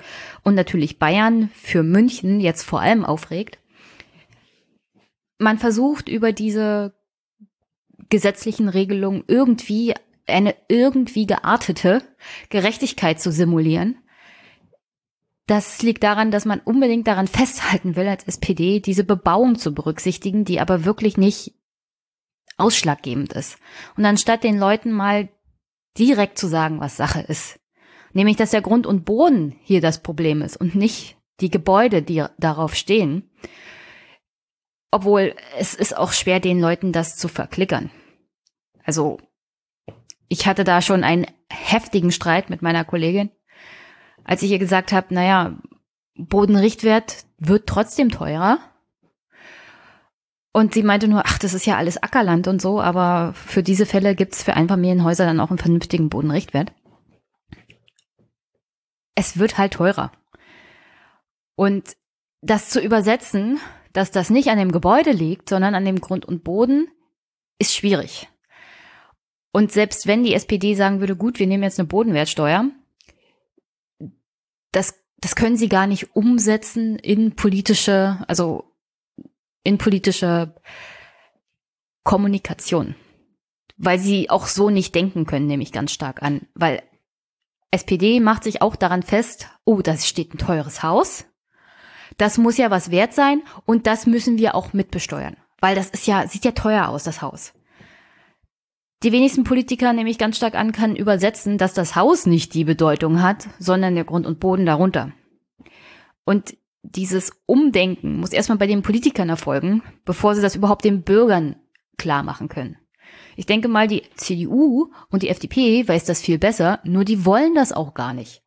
S1: und natürlich Bayern für München jetzt vor allem aufregt. Man versucht über diese gesetzlichen Regelungen irgendwie eine irgendwie geartete Gerechtigkeit zu simulieren. Das liegt daran, dass man unbedingt daran festhalten will, als SPD diese Bebauung zu berücksichtigen, die aber wirklich nicht ausschlaggebend ist. Und anstatt den Leuten mal direkt zu sagen, was Sache ist, nämlich dass der Grund und Boden hier das Problem ist und nicht die Gebäude, die darauf stehen, obwohl es ist auch schwer, den Leuten das zu verklickern. Also ich hatte da schon einen heftigen Streit mit meiner Kollegin, als ich ihr gesagt habe, naja, Bodenrichtwert wird trotzdem teurer. Und sie meinte nur, ach, das ist ja alles Ackerland und so, aber für diese Fälle gibt's für Einfamilienhäuser dann auch einen vernünftigen Bodenrichtwert. Es wird halt teurer. Und das zu übersetzen, dass das nicht an dem Gebäude liegt, sondern an dem Grund und Boden, ist schwierig. Und selbst wenn die SPD sagen würde, gut, wir nehmen jetzt eine Bodenwertsteuer, das, das können sie gar nicht umsetzen in politische, also in politische Kommunikation. Weil sie auch so nicht denken können, nehme ich ganz stark an. Weil SPD macht sich auch daran fest, oh, da steht ein teures Haus. Das muss ja was wert sein und das müssen wir auch mitbesteuern. Weil das ist ja, sieht ja teuer aus, das Haus. Die wenigsten Politiker, nehme ich ganz stark an, kann übersetzen, dass das Haus nicht die Bedeutung hat, sondern der Grund und Boden darunter. Und dieses Umdenken muss erstmal bei den Politikern erfolgen, bevor sie das überhaupt den Bürgern klar machen können. Ich denke mal, die CDU und die FDP weiß das viel besser, nur die wollen das auch gar nicht.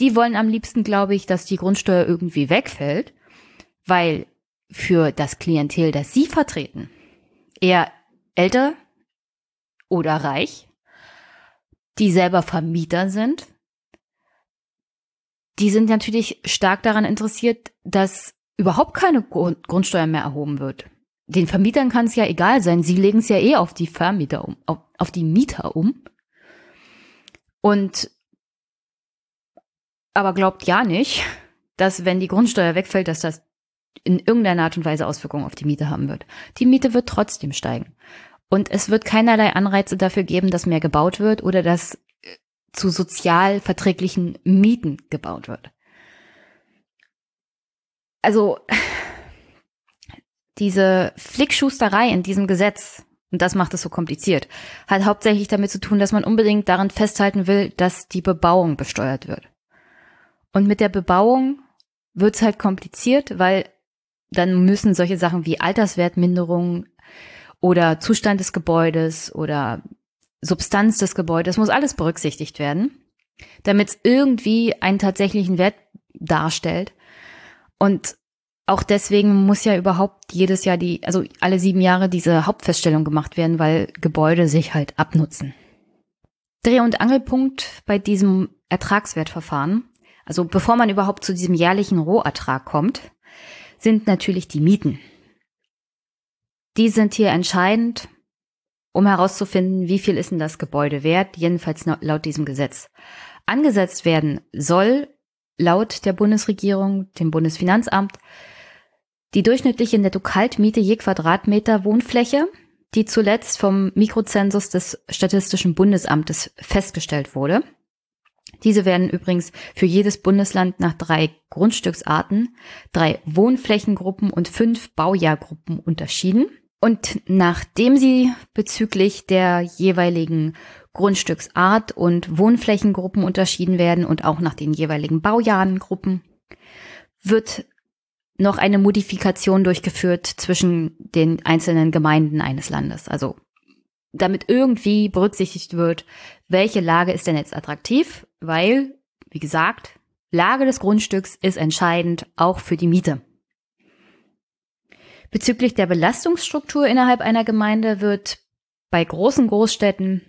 S1: Die wollen am liebsten, glaube ich, dass die Grundsteuer irgendwie wegfällt, weil für das Klientel, das sie vertreten, eher älter, oder reich, die selber Vermieter sind, die sind natürlich stark daran interessiert, dass überhaupt keine Grundsteuer mehr erhoben wird. Den Vermietern kann es ja egal sein, sie legen es ja eh auf die Vermieter um, auf, auf die Mieter um. Und aber glaubt ja nicht, dass wenn die Grundsteuer wegfällt, dass das in irgendeiner Art und Weise Auswirkungen auf die Miete haben wird. Die Miete wird trotzdem steigen. Und es wird keinerlei Anreize dafür geben, dass mehr gebaut wird oder dass äh, zu sozial verträglichen Mieten gebaut wird. Also diese Flickschusterei in diesem Gesetz, und das macht es so kompliziert, hat hauptsächlich damit zu tun, dass man unbedingt daran festhalten will, dass die Bebauung besteuert wird. Und mit der Bebauung wird's halt kompliziert, weil dann müssen solche Sachen wie Alterswertminderung oder Zustand des Gebäudes oder Substanz des Gebäudes, muss alles berücksichtigt werden, damit es irgendwie einen tatsächlichen Wert darstellt. Und auch deswegen muss ja überhaupt jedes Jahr die, also alle sieben Jahre diese Hauptfeststellung gemacht werden, weil Gebäude sich halt abnutzen. Dreh- und Angelpunkt bei diesem Ertragswertverfahren, also bevor man überhaupt zu diesem jährlichen Rohertrag kommt, sind natürlich die Mieten. Die sind hier entscheidend, um herauszufinden, wie viel ist denn das Gebäude wert, jedenfalls laut diesem Gesetz. Angesetzt werden soll laut der Bundesregierung, dem Bundesfinanzamt, die durchschnittliche Netto-Kaltmiete je Quadratmeter Wohnfläche, die zuletzt vom Mikrozensus des Statistischen Bundesamtes festgestellt wurde. Diese werden übrigens für jedes Bundesland nach drei Grundstücksarten, drei Wohnflächengruppen und fünf Baujahrgruppen unterschieden. Und nachdem sie bezüglich der jeweiligen Grundstücksart und Wohnflächengruppen unterschieden werden und auch nach den jeweiligen Baujahrengruppen, wird noch eine Modifikation durchgeführt zwischen den einzelnen Gemeinden eines Landes. Also damit irgendwie berücksichtigt wird, welche Lage ist denn jetzt attraktiv, weil, wie gesagt, Lage des Grundstücks ist entscheidend auch für die Miete. Bezüglich der Belastungsstruktur innerhalb einer Gemeinde wird bei großen Großstädten,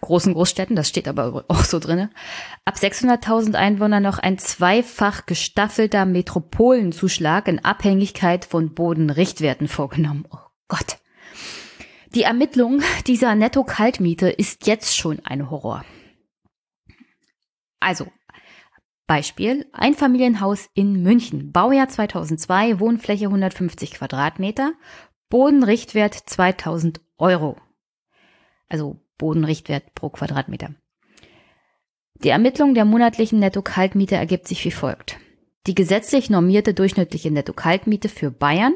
S1: großen Großstädten, das steht aber auch so drinne, ab 600.000 Einwohnern noch ein zweifach gestaffelter Metropolenzuschlag in Abhängigkeit von Bodenrichtwerten vorgenommen. Oh Gott. Die Ermittlung dieser Netto-Kaltmiete ist jetzt schon ein Horror. Also, Beispiel, Einfamilienhaus in München, Baujahr 2002, Wohnfläche 150 Quadratmeter, Bodenrichtwert 2000 Euro. Also Bodenrichtwert pro Quadratmeter. Die Ermittlung der monatlichen Netto-Kaltmiete ergibt sich wie folgt. Die gesetzlich normierte durchschnittliche Netto-Kaltmiete für Bayern.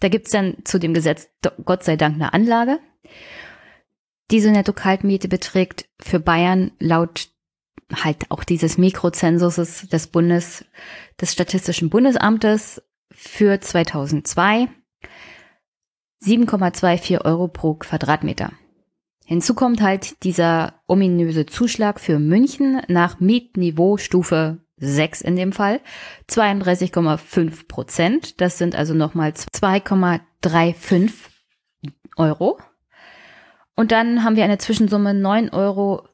S1: Da gibt's dann zu dem Gesetz Gott sei Dank eine Anlage. Diese Netto-Kaltmiete beträgt für Bayern laut halt auch dieses Mikrozensuses des Bundes, des Statistischen Bundesamtes für 2002 7,24 Euro pro Quadratmeter. Hinzu kommt halt dieser ominöse Zuschlag für München nach Mietniveau Stufe 6 in dem Fall, 32,5 Prozent. Das sind also nochmal 2,35 Euro. Und dann haben wir eine Zwischensumme 9,59 Euro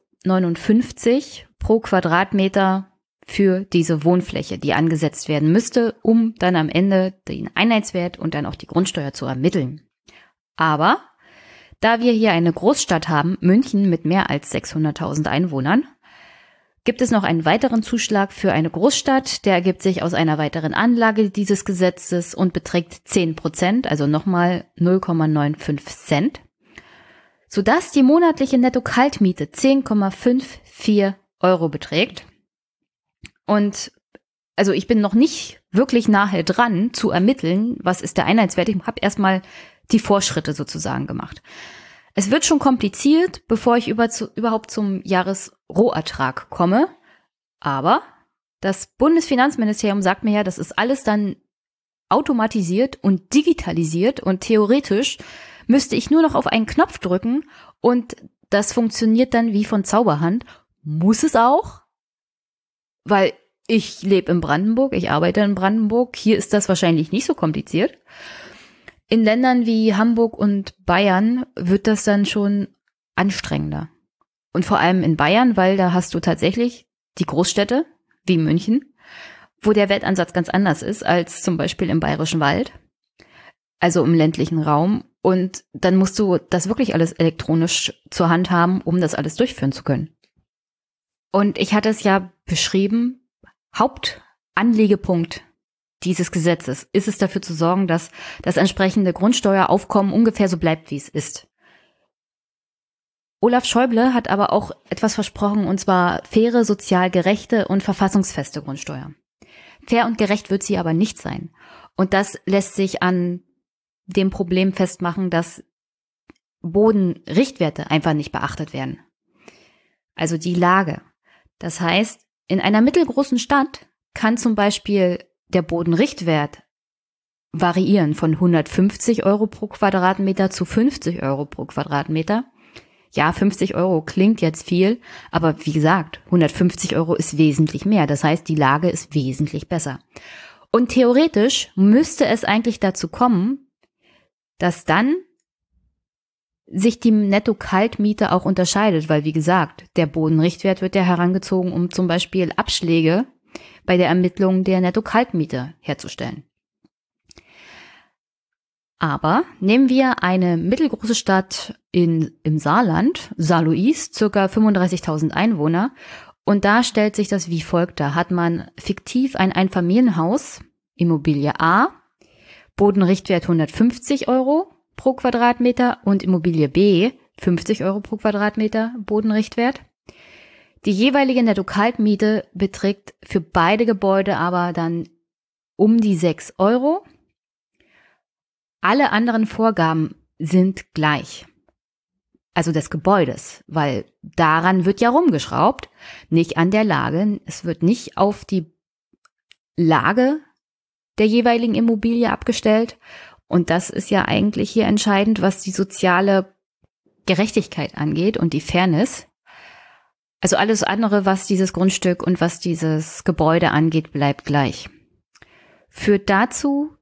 S1: pro Quadratmeter für diese Wohnfläche, die angesetzt werden müsste, um dann am Ende den Einheitswert und dann auch die Grundsteuer zu ermitteln. Aber da wir hier eine Großstadt haben, München mit mehr als 600.000 Einwohnern, gibt es noch einen weiteren Zuschlag für eine Großstadt, der ergibt sich aus einer weiteren Anlage dieses Gesetzes und beträgt 10 Prozent, also nochmal 0,95 Cent, sodass die monatliche Netto-Kaltmiete 10,54 Euro beträgt. Und also ich bin noch nicht wirklich nahe dran zu ermitteln, was ist der Einheitswert. Ich habe erstmal die Vorschritte sozusagen gemacht. Es wird schon kompliziert, bevor ich über zu, überhaupt zum Jahresrohertrag komme. Aber das Bundesfinanzministerium sagt mir ja, das ist alles dann automatisiert und digitalisiert und theoretisch müsste ich nur noch auf einen Knopf drücken und das funktioniert dann wie von Zauberhand muss es auch, weil ich lebe in Brandenburg, ich arbeite in Brandenburg, hier ist das wahrscheinlich nicht so kompliziert. In Ländern wie Hamburg und Bayern wird das dann schon anstrengender. Und vor allem in Bayern, weil da hast du tatsächlich die Großstädte wie München, wo der Wertansatz ganz anders ist als zum Beispiel im Bayerischen Wald, also im ländlichen Raum. Und dann musst du das wirklich alles elektronisch zur Hand haben, um das alles durchführen zu können. Und ich hatte es ja beschrieben, Hauptanlegepunkt dieses Gesetzes ist es dafür zu sorgen, dass das entsprechende Grundsteueraufkommen ungefähr so bleibt, wie es ist. Olaf Schäuble hat aber auch etwas versprochen, und zwar faire, sozial gerechte und verfassungsfeste Grundsteuer. Fair und gerecht wird sie aber nicht sein. Und das lässt sich an dem Problem festmachen, dass Bodenrichtwerte einfach nicht beachtet werden. Also die Lage. Das heißt, in einer mittelgroßen Stadt kann zum Beispiel der Bodenrichtwert variieren von 150 Euro pro Quadratmeter zu 50 Euro pro Quadratmeter. Ja, 50 Euro klingt jetzt viel, aber wie gesagt, 150 Euro ist wesentlich mehr. Das heißt, die Lage ist wesentlich besser. Und theoretisch müsste es eigentlich dazu kommen, dass dann sich die Netto-Kaltmiete auch unterscheidet, weil wie gesagt, der Bodenrichtwert wird ja herangezogen, um zum Beispiel Abschläge bei der Ermittlung der Netto-Kaltmiete herzustellen. Aber nehmen wir eine mittelgroße Stadt in, im Saarland, Saarlouis, circa 35.000 Einwohner. Und da stellt sich das wie folgt Da hat man fiktiv ein Einfamilienhaus, Immobilie A, Bodenrichtwert 150 Euro pro Quadratmeter und Immobilie B 50 Euro pro Quadratmeter Bodenrichtwert. Die jeweilige Netto-Kaltmiete beträgt für beide Gebäude aber dann um die 6 Euro alle anderen Vorgaben sind gleich. Also des Gebäudes, weil daran wird ja rumgeschraubt, nicht an der Lage. Es wird nicht auf die Lage der jeweiligen Immobilie abgestellt. Und das ist ja eigentlich hier entscheidend, was die soziale Gerechtigkeit angeht und die Fairness. Also alles andere, was dieses Grundstück und was dieses Gebäude angeht, bleibt gleich. Führt dazu,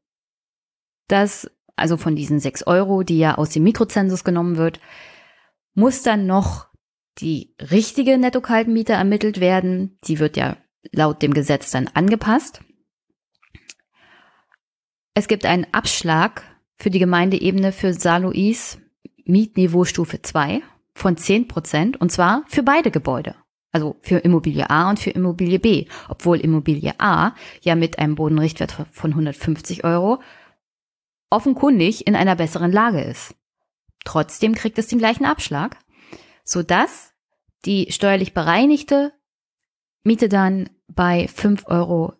S1: dass also von diesen sechs Euro, die ja aus dem Mikrozensus genommen wird, muss dann noch die richtige Netto-Kaltmiete ermittelt werden. Die wird ja laut dem Gesetz dann angepasst. Es gibt einen Abschlag für die Gemeindeebene für Saarlouis Mietniveau Stufe 2 von 10 Prozent und zwar für beide Gebäude. Also für Immobilie A und für Immobilie B. Obwohl Immobilie A ja mit einem Bodenrichtwert von 150 Euro offenkundig in einer besseren Lage ist. Trotzdem kriegt es den gleichen Abschlag, sodass die steuerlich bereinigte Miete dann bei 5,35 Euro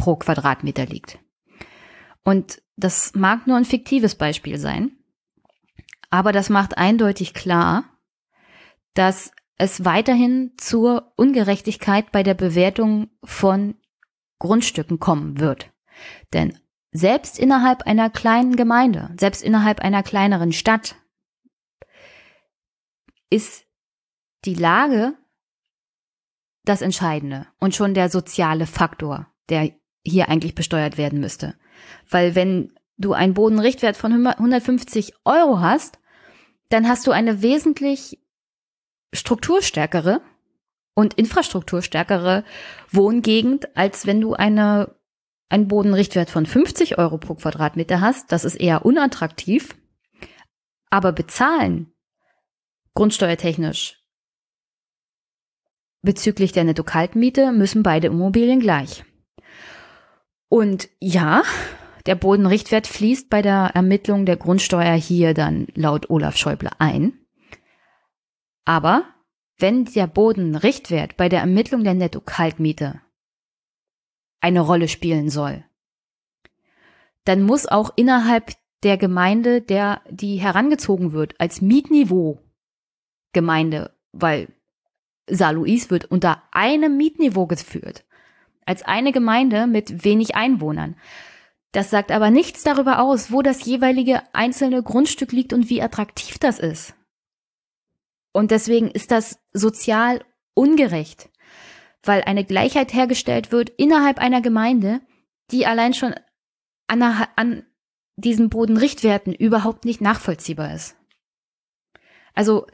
S1: pro Quadratmeter liegt. Und das mag nur ein fiktives Beispiel sein, aber das macht eindeutig klar, dass es weiterhin zur Ungerechtigkeit bei der Bewertung von Grundstücken kommen wird. Denn selbst innerhalb einer kleinen Gemeinde, selbst innerhalb einer kleineren Stadt, ist die Lage das Entscheidende und schon der soziale Faktor, der hier eigentlich besteuert werden müsste. Weil wenn du einen Bodenrichtwert von 150 Euro hast, dann hast du eine wesentlich strukturstärkere und infrastrukturstärkere Wohngegend, als wenn du eine einen Bodenrichtwert von 50 Euro pro Quadratmeter hast, das ist eher unattraktiv. Aber bezahlen, grundsteuertechnisch, bezüglich der Netto-Kaltmiete müssen beide Immobilien gleich. Und ja, der Bodenrichtwert fließt bei der Ermittlung der Grundsteuer hier dann laut Olaf Schäuble ein. Aber wenn der Bodenrichtwert bei der Ermittlung der Netto-Kaltmiete eine Rolle spielen soll. Dann muss auch innerhalb der Gemeinde, der die herangezogen wird, als Mietniveau Gemeinde, weil Saarlouis wird unter einem Mietniveau geführt, als eine Gemeinde mit wenig Einwohnern. Das sagt aber nichts darüber aus, wo das jeweilige einzelne Grundstück liegt und wie attraktiv das ist. Und deswegen ist das sozial ungerecht weil eine Gleichheit hergestellt wird innerhalb einer Gemeinde, die allein schon an, an diesen Bodenrichtwerten überhaupt nicht nachvollziehbar ist. Also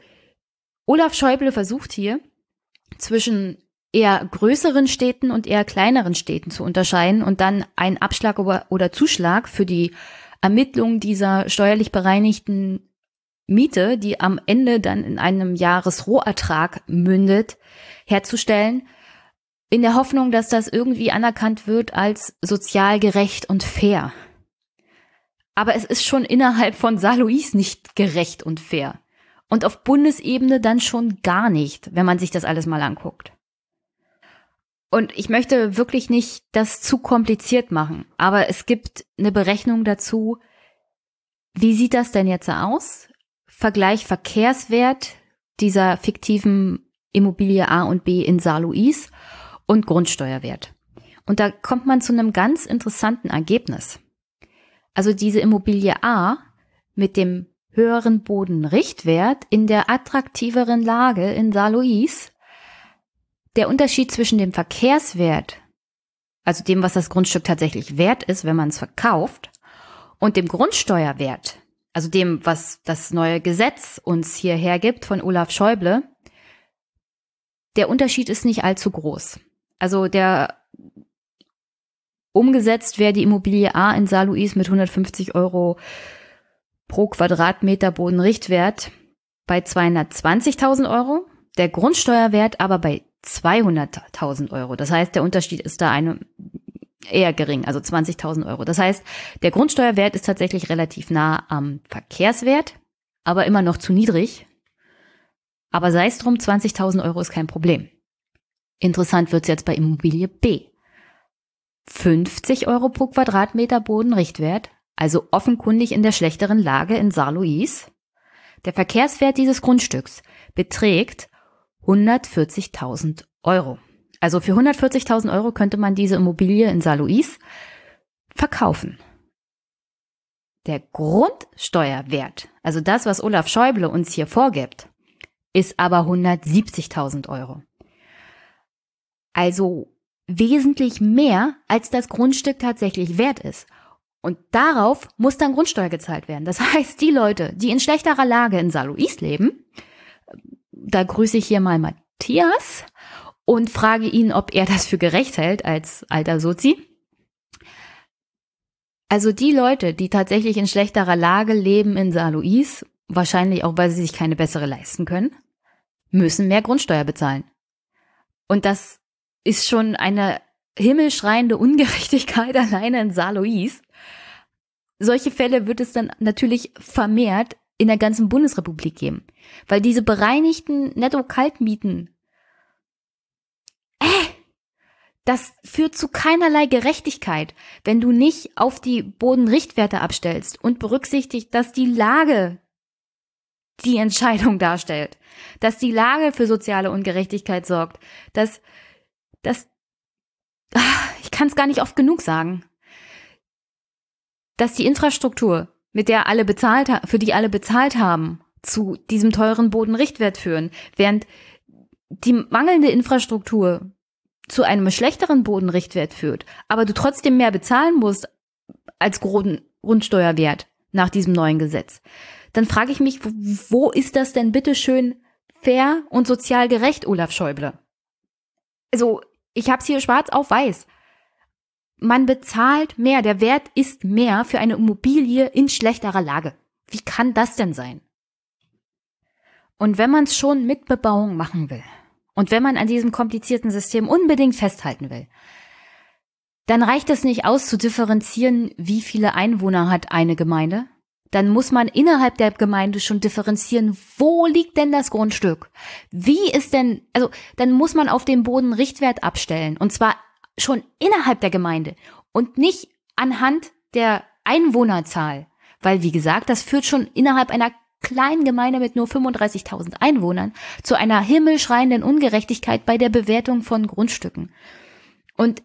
S1: Olaf Schäuble versucht hier zwischen eher größeren Städten und eher kleineren Städten zu unterscheiden und dann einen Abschlag oder Zuschlag für die Ermittlung dieser steuerlich bereinigten Miete, die am Ende dann in einem Jahresrohertrag mündet, herzustellen, in der Hoffnung, dass das irgendwie anerkannt wird als sozial gerecht und fair. Aber es ist schon innerhalb von Saarlouis nicht gerecht und fair. Und auf Bundesebene dann schon gar nicht, wenn man sich das alles mal anguckt. Und ich möchte wirklich nicht das zu kompliziert machen, aber es gibt eine Berechnung dazu. Wie sieht das denn jetzt aus? Vergleich Verkehrswert dieser fiktiven Immobilie A und B in Saarlouis und Grundsteuerwert. Und da kommt man zu einem ganz interessanten Ergebnis. Also diese Immobilie A mit dem höheren Bodenrichtwert in der attraktiveren Lage in Saarlouis, der Unterschied zwischen dem Verkehrswert, also dem, was das Grundstück tatsächlich wert ist, wenn man es verkauft, und dem Grundsteuerwert, also dem, was das neue Gesetz uns hierher gibt von Olaf Schäuble, der Unterschied ist nicht allzu groß. Also der umgesetzt wäre die Immobilie A in Saarlouis mit 150 Euro pro Quadratmeter Bodenrichtwert bei 220.000 Euro, der Grundsteuerwert aber bei 200.000 Euro. Das heißt, der Unterschied ist da eine eher gering, also 20.000 Euro. Das heißt, der Grundsteuerwert ist tatsächlich relativ nah am Verkehrswert, aber immer noch zu niedrig. Aber sei es drum, 20.000 Euro ist kein Problem. Interessant wird's jetzt bei Immobilie B. 50 Euro pro Quadratmeter Bodenrichtwert, also offenkundig in der schlechteren Lage in Saarlouis. Der Verkehrswert dieses Grundstücks beträgt 140.000 Euro. Also für 140.000 Euro könnte man diese Immobilie in Saarlouis verkaufen. Der Grundsteuerwert, also das, was Olaf Schäuble uns hier vorgibt, ist aber 170.000 Euro. Also wesentlich mehr, als das Grundstück tatsächlich wert ist. Und darauf muss dann Grundsteuer gezahlt werden. Das heißt, die Leute, die in schlechterer Lage in Saarlouis leben, da grüße ich hier mal Matthias und frage ihn, ob er das für gerecht hält als alter Sozi. Also die Leute, die tatsächlich in schlechterer Lage leben in Saarlouis, wahrscheinlich auch, weil sie sich keine bessere leisten können, müssen mehr Grundsteuer bezahlen. Und das ist schon eine himmelschreiende Ungerechtigkeit alleine in Saarlouis. Solche Fälle wird es dann natürlich vermehrt in der ganzen Bundesrepublik geben. Weil diese bereinigten Netto-Kaltmieten, äh, das führt zu keinerlei Gerechtigkeit, wenn du nicht auf die Bodenrichtwerte abstellst und berücksichtigt, dass die Lage die Entscheidung darstellt, dass die Lage für soziale Ungerechtigkeit sorgt, dass, dass, ah, ich kann es gar nicht oft genug sagen, dass die Infrastruktur mit der alle bezahlt, für die alle bezahlt haben, zu diesem teuren Bodenrichtwert führen, während die mangelnde Infrastruktur zu einem schlechteren Bodenrichtwert führt, aber du trotzdem mehr bezahlen musst als Grundsteuerwert nach diesem neuen Gesetz, dann frage ich mich, wo ist das denn bitte schön fair und sozial gerecht, Olaf Schäuble? Also, ich hab's hier schwarz auf weiß man bezahlt mehr, der Wert ist mehr für eine Immobilie in schlechterer Lage. Wie kann das denn sein? Und wenn man es schon mit Bebauung machen will und wenn man an diesem komplizierten System unbedingt festhalten will, dann reicht es nicht aus zu differenzieren, wie viele Einwohner hat eine Gemeinde. Dann muss man innerhalb der Gemeinde schon differenzieren, wo liegt denn das Grundstück? Wie ist denn, also dann muss man auf dem Boden Richtwert abstellen und zwar schon innerhalb der Gemeinde und nicht anhand der Einwohnerzahl. Weil, wie gesagt, das führt schon innerhalb einer kleinen Gemeinde mit nur 35.000 Einwohnern zu einer himmelschreienden Ungerechtigkeit bei der Bewertung von Grundstücken. Und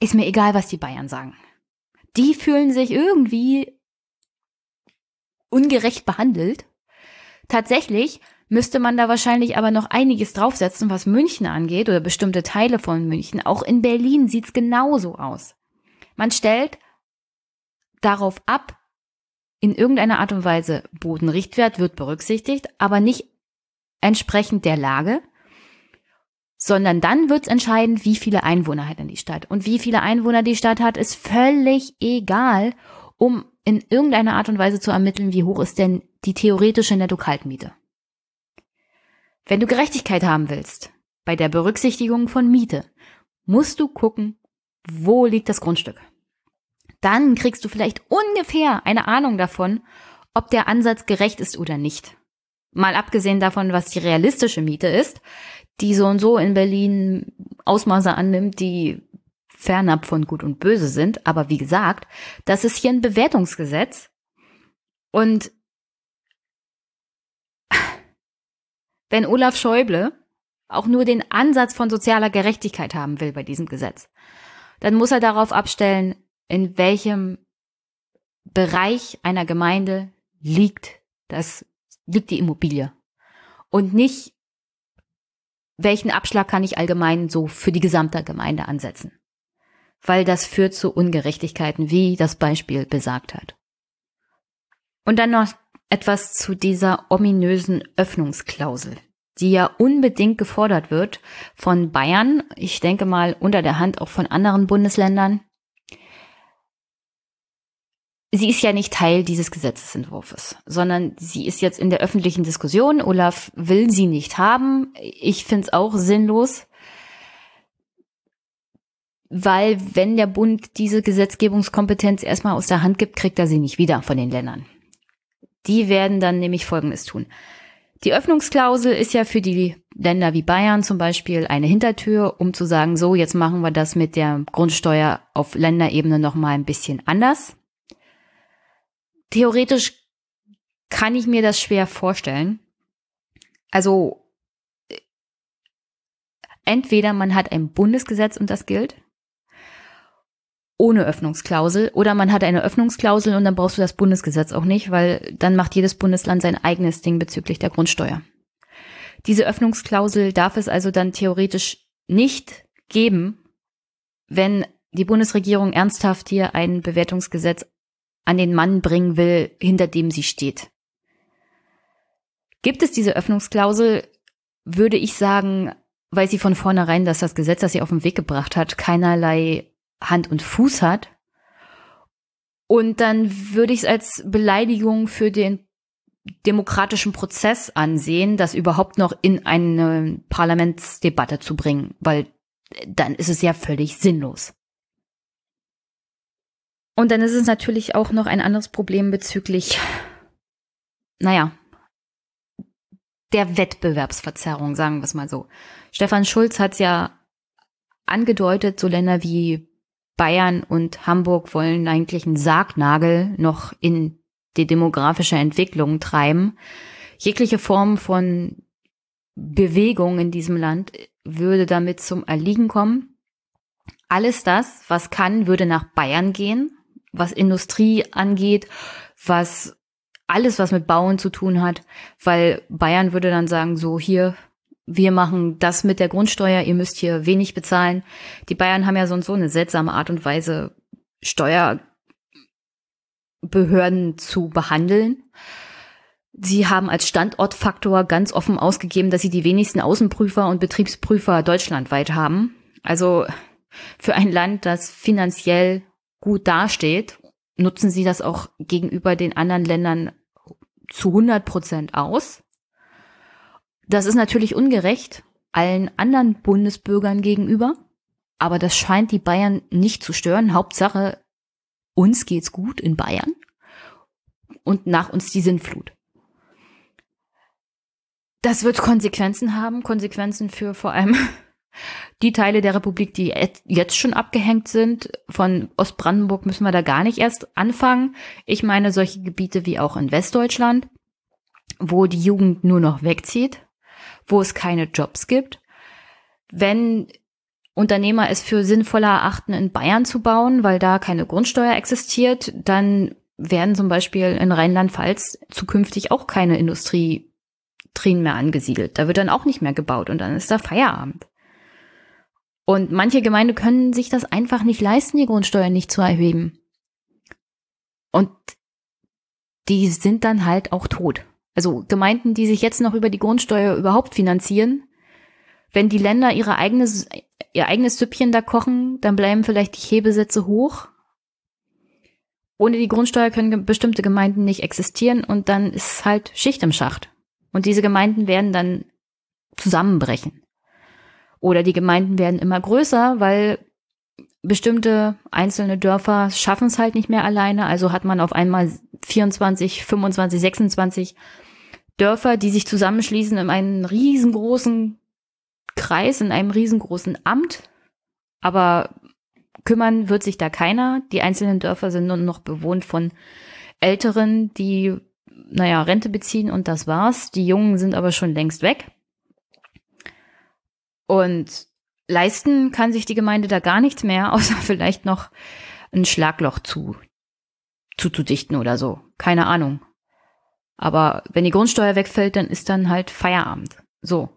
S1: ist mir egal, was die Bayern sagen. Die fühlen sich irgendwie ungerecht behandelt. Tatsächlich müsste man da wahrscheinlich aber noch einiges draufsetzen, was München angeht oder bestimmte Teile von München. Auch in Berlin sieht's genauso aus. Man stellt darauf ab, in irgendeiner Art und Weise Bodenrichtwert wird berücksichtigt, aber nicht entsprechend der Lage, sondern dann wird's entscheidend, wie viele Einwohner hat denn die Stadt. Und wie viele Einwohner die Stadt hat, ist völlig egal, um in irgendeiner Art und Weise zu ermitteln, wie hoch ist denn die theoretische Netto-Kaltmiete. Wenn du Gerechtigkeit haben willst, bei der Berücksichtigung von Miete, musst du gucken, wo liegt das Grundstück. Dann kriegst du vielleicht ungefähr eine Ahnung davon, ob der Ansatz gerecht ist oder nicht. Mal abgesehen davon, was die realistische Miete ist, die so und so in Berlin Ausmaße annimmt, die fernab von Gut und Böse sind. Aber wie gesagt, das ist hier ein Bewertungsgesetz. Und wenn Olaf Schäuble auch nur den Ansatz von sozialer Gerechtigkeit haben will bei diesem Gesetz, dann muss er darauf abstellen, in welchem Bereich einer Gemeinde liegt das, liegt die Immobilie. Und nicht, welchen Abschlag kann ich allgemein so für die gesamte Gemeinde ansetzen. Weil das führt zu Ungerechtigkeiten, wie das Beispiel besagt hat. Und dann noch etwas zu dieser ominösen Öffnungsklausel, die ja unbedingt gefordert wird von Bayern, ich denke mal unter der Hand auch von anderen Bundesländern. Sie ist ja nicht Teil dieses Gesetzesentwurfs, sondern sie ist jetzt in der öffentlichen Diskussion. Olaf will sie nicht haben. Ich finde es auch sinnlos, weil wenn der Bund diese Gesetzgebungskompetenz erstmal aus der Hand gibt, kriegt er sie nicht wieder von den Ländern. Die werden dann nämlich Folgendes tun. Die Öffnungsklausel ist ja für die Länder wie Bayern zum Beispiel eine Hintertür, um zu sagen, so, jetzt machen wir das mit der Grundsteuer auf Länderebene nochmal ein bisschen anders. Theoretisch kann ich mir das schwer vorstellen. Also, entweder man hat ein Bundesgesetz und das gilt, ohne Öffnungsklausel oder man hat eine Öffnungsklausel und dann brauchst du das Bundesgesetz auch nicht, weil dann macht jedes Bundesland sein eigenes Ding bezüglich der Grundsteuer. Diese Öffnungsklausel darf es also dann theoretisch nicht geben, wenn die Bundesregierung ernsthaft hier ein Bewertungsgesetz an den Mann bringen will, hinter dem sie steht. Gibt es diese Öffnungsklausel, würde ich sagen, weil sie von vornherein, dass das Gesetz, das sie auf den Weg gebracht hat, keinerlei Hand und Fuß hat. Und dann würde ich es als Beleidigung für den demokratischen Prozess ansehen, das überhaupt noch in eine Parlamentsdebatte zu bringen, weil dann ist es ja völlig sinnlos. Und dann ist es natürlich auch noch ein anderes Problem bezüglich, naja, der Wettbewerbsverzerrung, sagen wir es mal so. Stefan Schulz hat es ja angedeutet, so Länder wie Bayern und Hamburg wollen eigentlich einen Sargnagel noch in die demografische Entwicklung treiben. Jegliche Form von Bewegung in diesem Land würde damit zum Erliegen kommen. Alles das, was kann, würde nach Bayern gehen, was Industrie angeht, was alles, was mit Bauen zu tun hat, weil Bayern würde dann sagen, so hier, wir machen das mit der Grundsteuer, ihr müsst hier wenig bezahlen. Die Bayern haben ja so und so eine seltsame Art und Weise, Steuerbehörden zu behandeln. Sie haben als Standortfaktor ganz offen ausgegeben, dass sie die wenigsten Außenprüfer und Betriebsprüfer deutschlandweit haben. Also für ein Land, das finanziell gut dasteht, nutzen sie das auch gegenüber den anderen Ländern zu 100 Prozent aus. Das ist natürlich ungerecht allen anderen Bundesbürgern gegenüber, aber das scheint die Bayern nicht zu stören. Hauptsache, uns geht's gut in Bayern und nach uns die Sinnflut. Das wird Konsequenzen haben, Konsequenzen für vor allem die Teile der Republik, die jetzt schon abgehängt sind. Von Ostbrandenburg müssen wir da gar nicht erst anfangen. Ich meine solche Gebiete wie auch in Westdeutschland, wo die Jugend nur noch wegzieht, wo es keine Jobs gibt. Wenn Unternehmer es für sinnvoller erachten, in Bayern zu bauen, weil da keine Grundsteuer existiert, dann werden zum Beispiel in Rheinland-Pfalz zukünftig auch keine Industrietrien mehr angesiedelt. Da wird dann auch nicht mehr gebaut und dann ist da Feierabend. Und manche Gemeinden können sich das einfach nicht leisten, die Grundsteuer nicht zu erheben. Und die sind dann halt auch tot. Also Gemeinden, die sich jetzt noch über die Grundsteuer überhaupt finanzieren, wenn die Länder ihre eigenes, ihr eigenes Süppchen da kochen, dann bleiben vielleicht die Hebesätze hoch. Ohne die Grundsteuer können bestimmte Gemeinden nicht existieren und dann ist halt Schicht im Schacht. Und diese Gemeinden werden dann zusammenbrechen. Oder die Gemeinden werden immer größer, weil bestimmte einzelne Dörfer schaffen es halt nicht mehr alleine. Also hat man auf einmal 24, 25, 26 Dörfer, die sich zusammenschließen in einen riesengroßen Kreis, in einem riesengroßen Amt. Aber kümmern wird sich da keiner. Die einzelnen Dörfer sind nur noch bewohnt von Älteren, die, naja, Rente beziehen und das war's. Die Jungen sind aber schon längst weg. Und leisten kann sich die Gemeinde da gar nichts mehr, außer vielleicht noch ein Schlagloch zu, zuzudichten oder so. Keine Ahnung. Aber wenn die Grundsteuer wegfällt, dann ist dann halt Feierabend. So.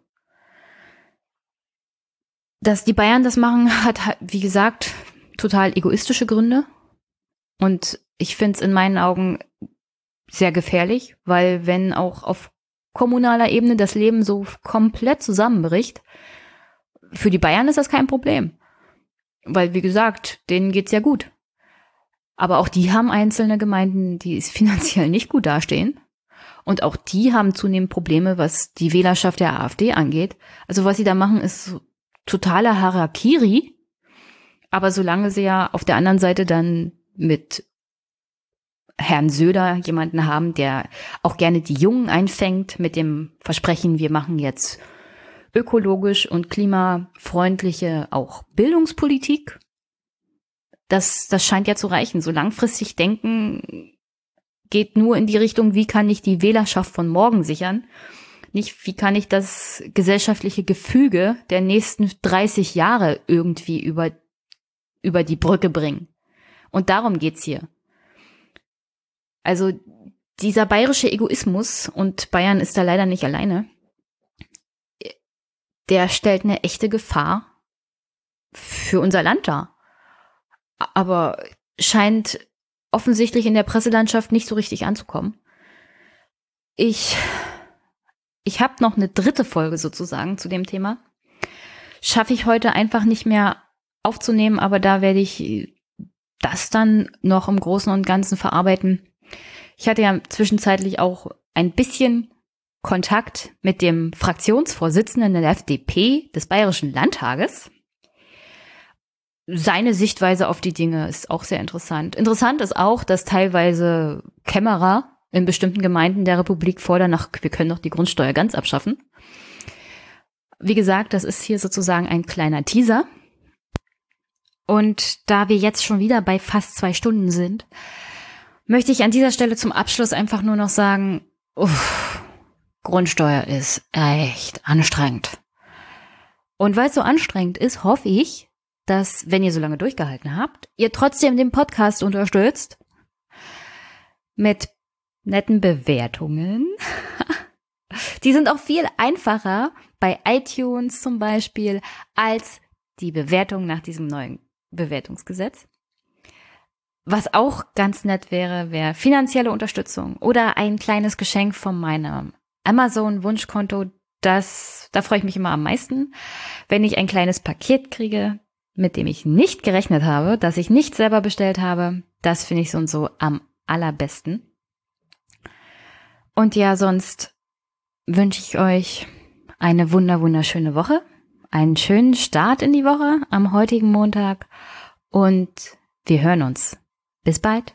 S1: Dass die Bayern das machen, hat, wie gesagt, total egoistische Gründe. Und ich finde es in meinen Augen sehr gefährlich, weil wenn auch auf kommunaler Ebene das Leben so komplett zusammenbricht, für die Bayern ist das kein Problem. Weil, wie gesagt, denen geht's ja gut. Aber auch die haben einzelne Gemeinden, die finanziell nicht gut dastehen. Und auch die haben zunehmend Probleme, was die Wählerschaft der AfD angeht. Also was sie da machen, ist totaler Harakiri. Aber solange sie ja auf der anderen Seite dann mit Herrn Söder jemanden haben, der auch gerne die Jungen einfängt mit dem Versprechen, wir machen jetzt ökologisch und klimafreundliche auch Bildungspolitik. Das, das scheint ja zu reichen. So langfristig denken geht nur in die Richtung, wie kann ich die Wählerschaft von morgen sichern? Nicht, wie kann ich das gesellschaftliche Gefüge der nächsten 30 Jahre irgendwie über, über die Brücke bringen? Und darum geht's hier. Also dieser bayerische Egoismus, und Bayern ist da leider nicht alleine, der stellt eine echte Gefahr für unser Land dar. Aber scheint offensichtlich in der Presselandschaft nicht so richtig anzukommen. Ich, ich habe noch eine dritte Folge sozusagen zu dem Thema. Schaffe ich heute einfach nicht mehr aufzunehmen, aber da werde ich das dann noch im Großen und Ganzen verarbeiten. Ich hatte ja zwischenzeitlich auch ein bisschen Kontakt mit dem Fraktionsvorsitzenden der FDP des Bayerischen Landtages. Seine Sichtweise auf die Dinge ist auch sehr interessant. Interessant ist auch, dass teilweise Kämmerer in bestimmten Gemeinden der Republik fordern, nach, wir können doch die Grundsteuer ganz abschaffen. Wie gesagt, das ist hier sozusagen ein kleiner Teaser. Und da wir jetzt schon wieder bei fast zwei Stunden sind, möchte ich an dieser Stelle zum Abschluss einfach nur noch sagen, uff, Grundsteuer ist echt anstrengend. Und weil es so anstrengend ist, hoffe ich, dass, wenn ihr so lange durchgehalten habt, ihr trotzdem den Podcast unterstützt mit netten Bewertungen. Die sind auch viel einfacher bei iTunes zum Beispiel als die Bewertung nach diesem neuen Bewertungsgesetz. Was auch ganz nett wäre, wäre finanzielle Unterstützung oder ein kleines Geschenk von meinem Amazon-Wunschkonto. Das, da freue ich mich immer am meisten, wenn ich ein kleines Paket kriege, mit dem ich nicht gerechnet habe, das ich nicht selber bestellt habe. Das finde ich so und so am allerbesten. Und ja, sonst wünsche ich euch eine wunder wunderschöne Woche, einen schönen Start in die Woche am heutigen Montag und wir hören uns. Bis bald.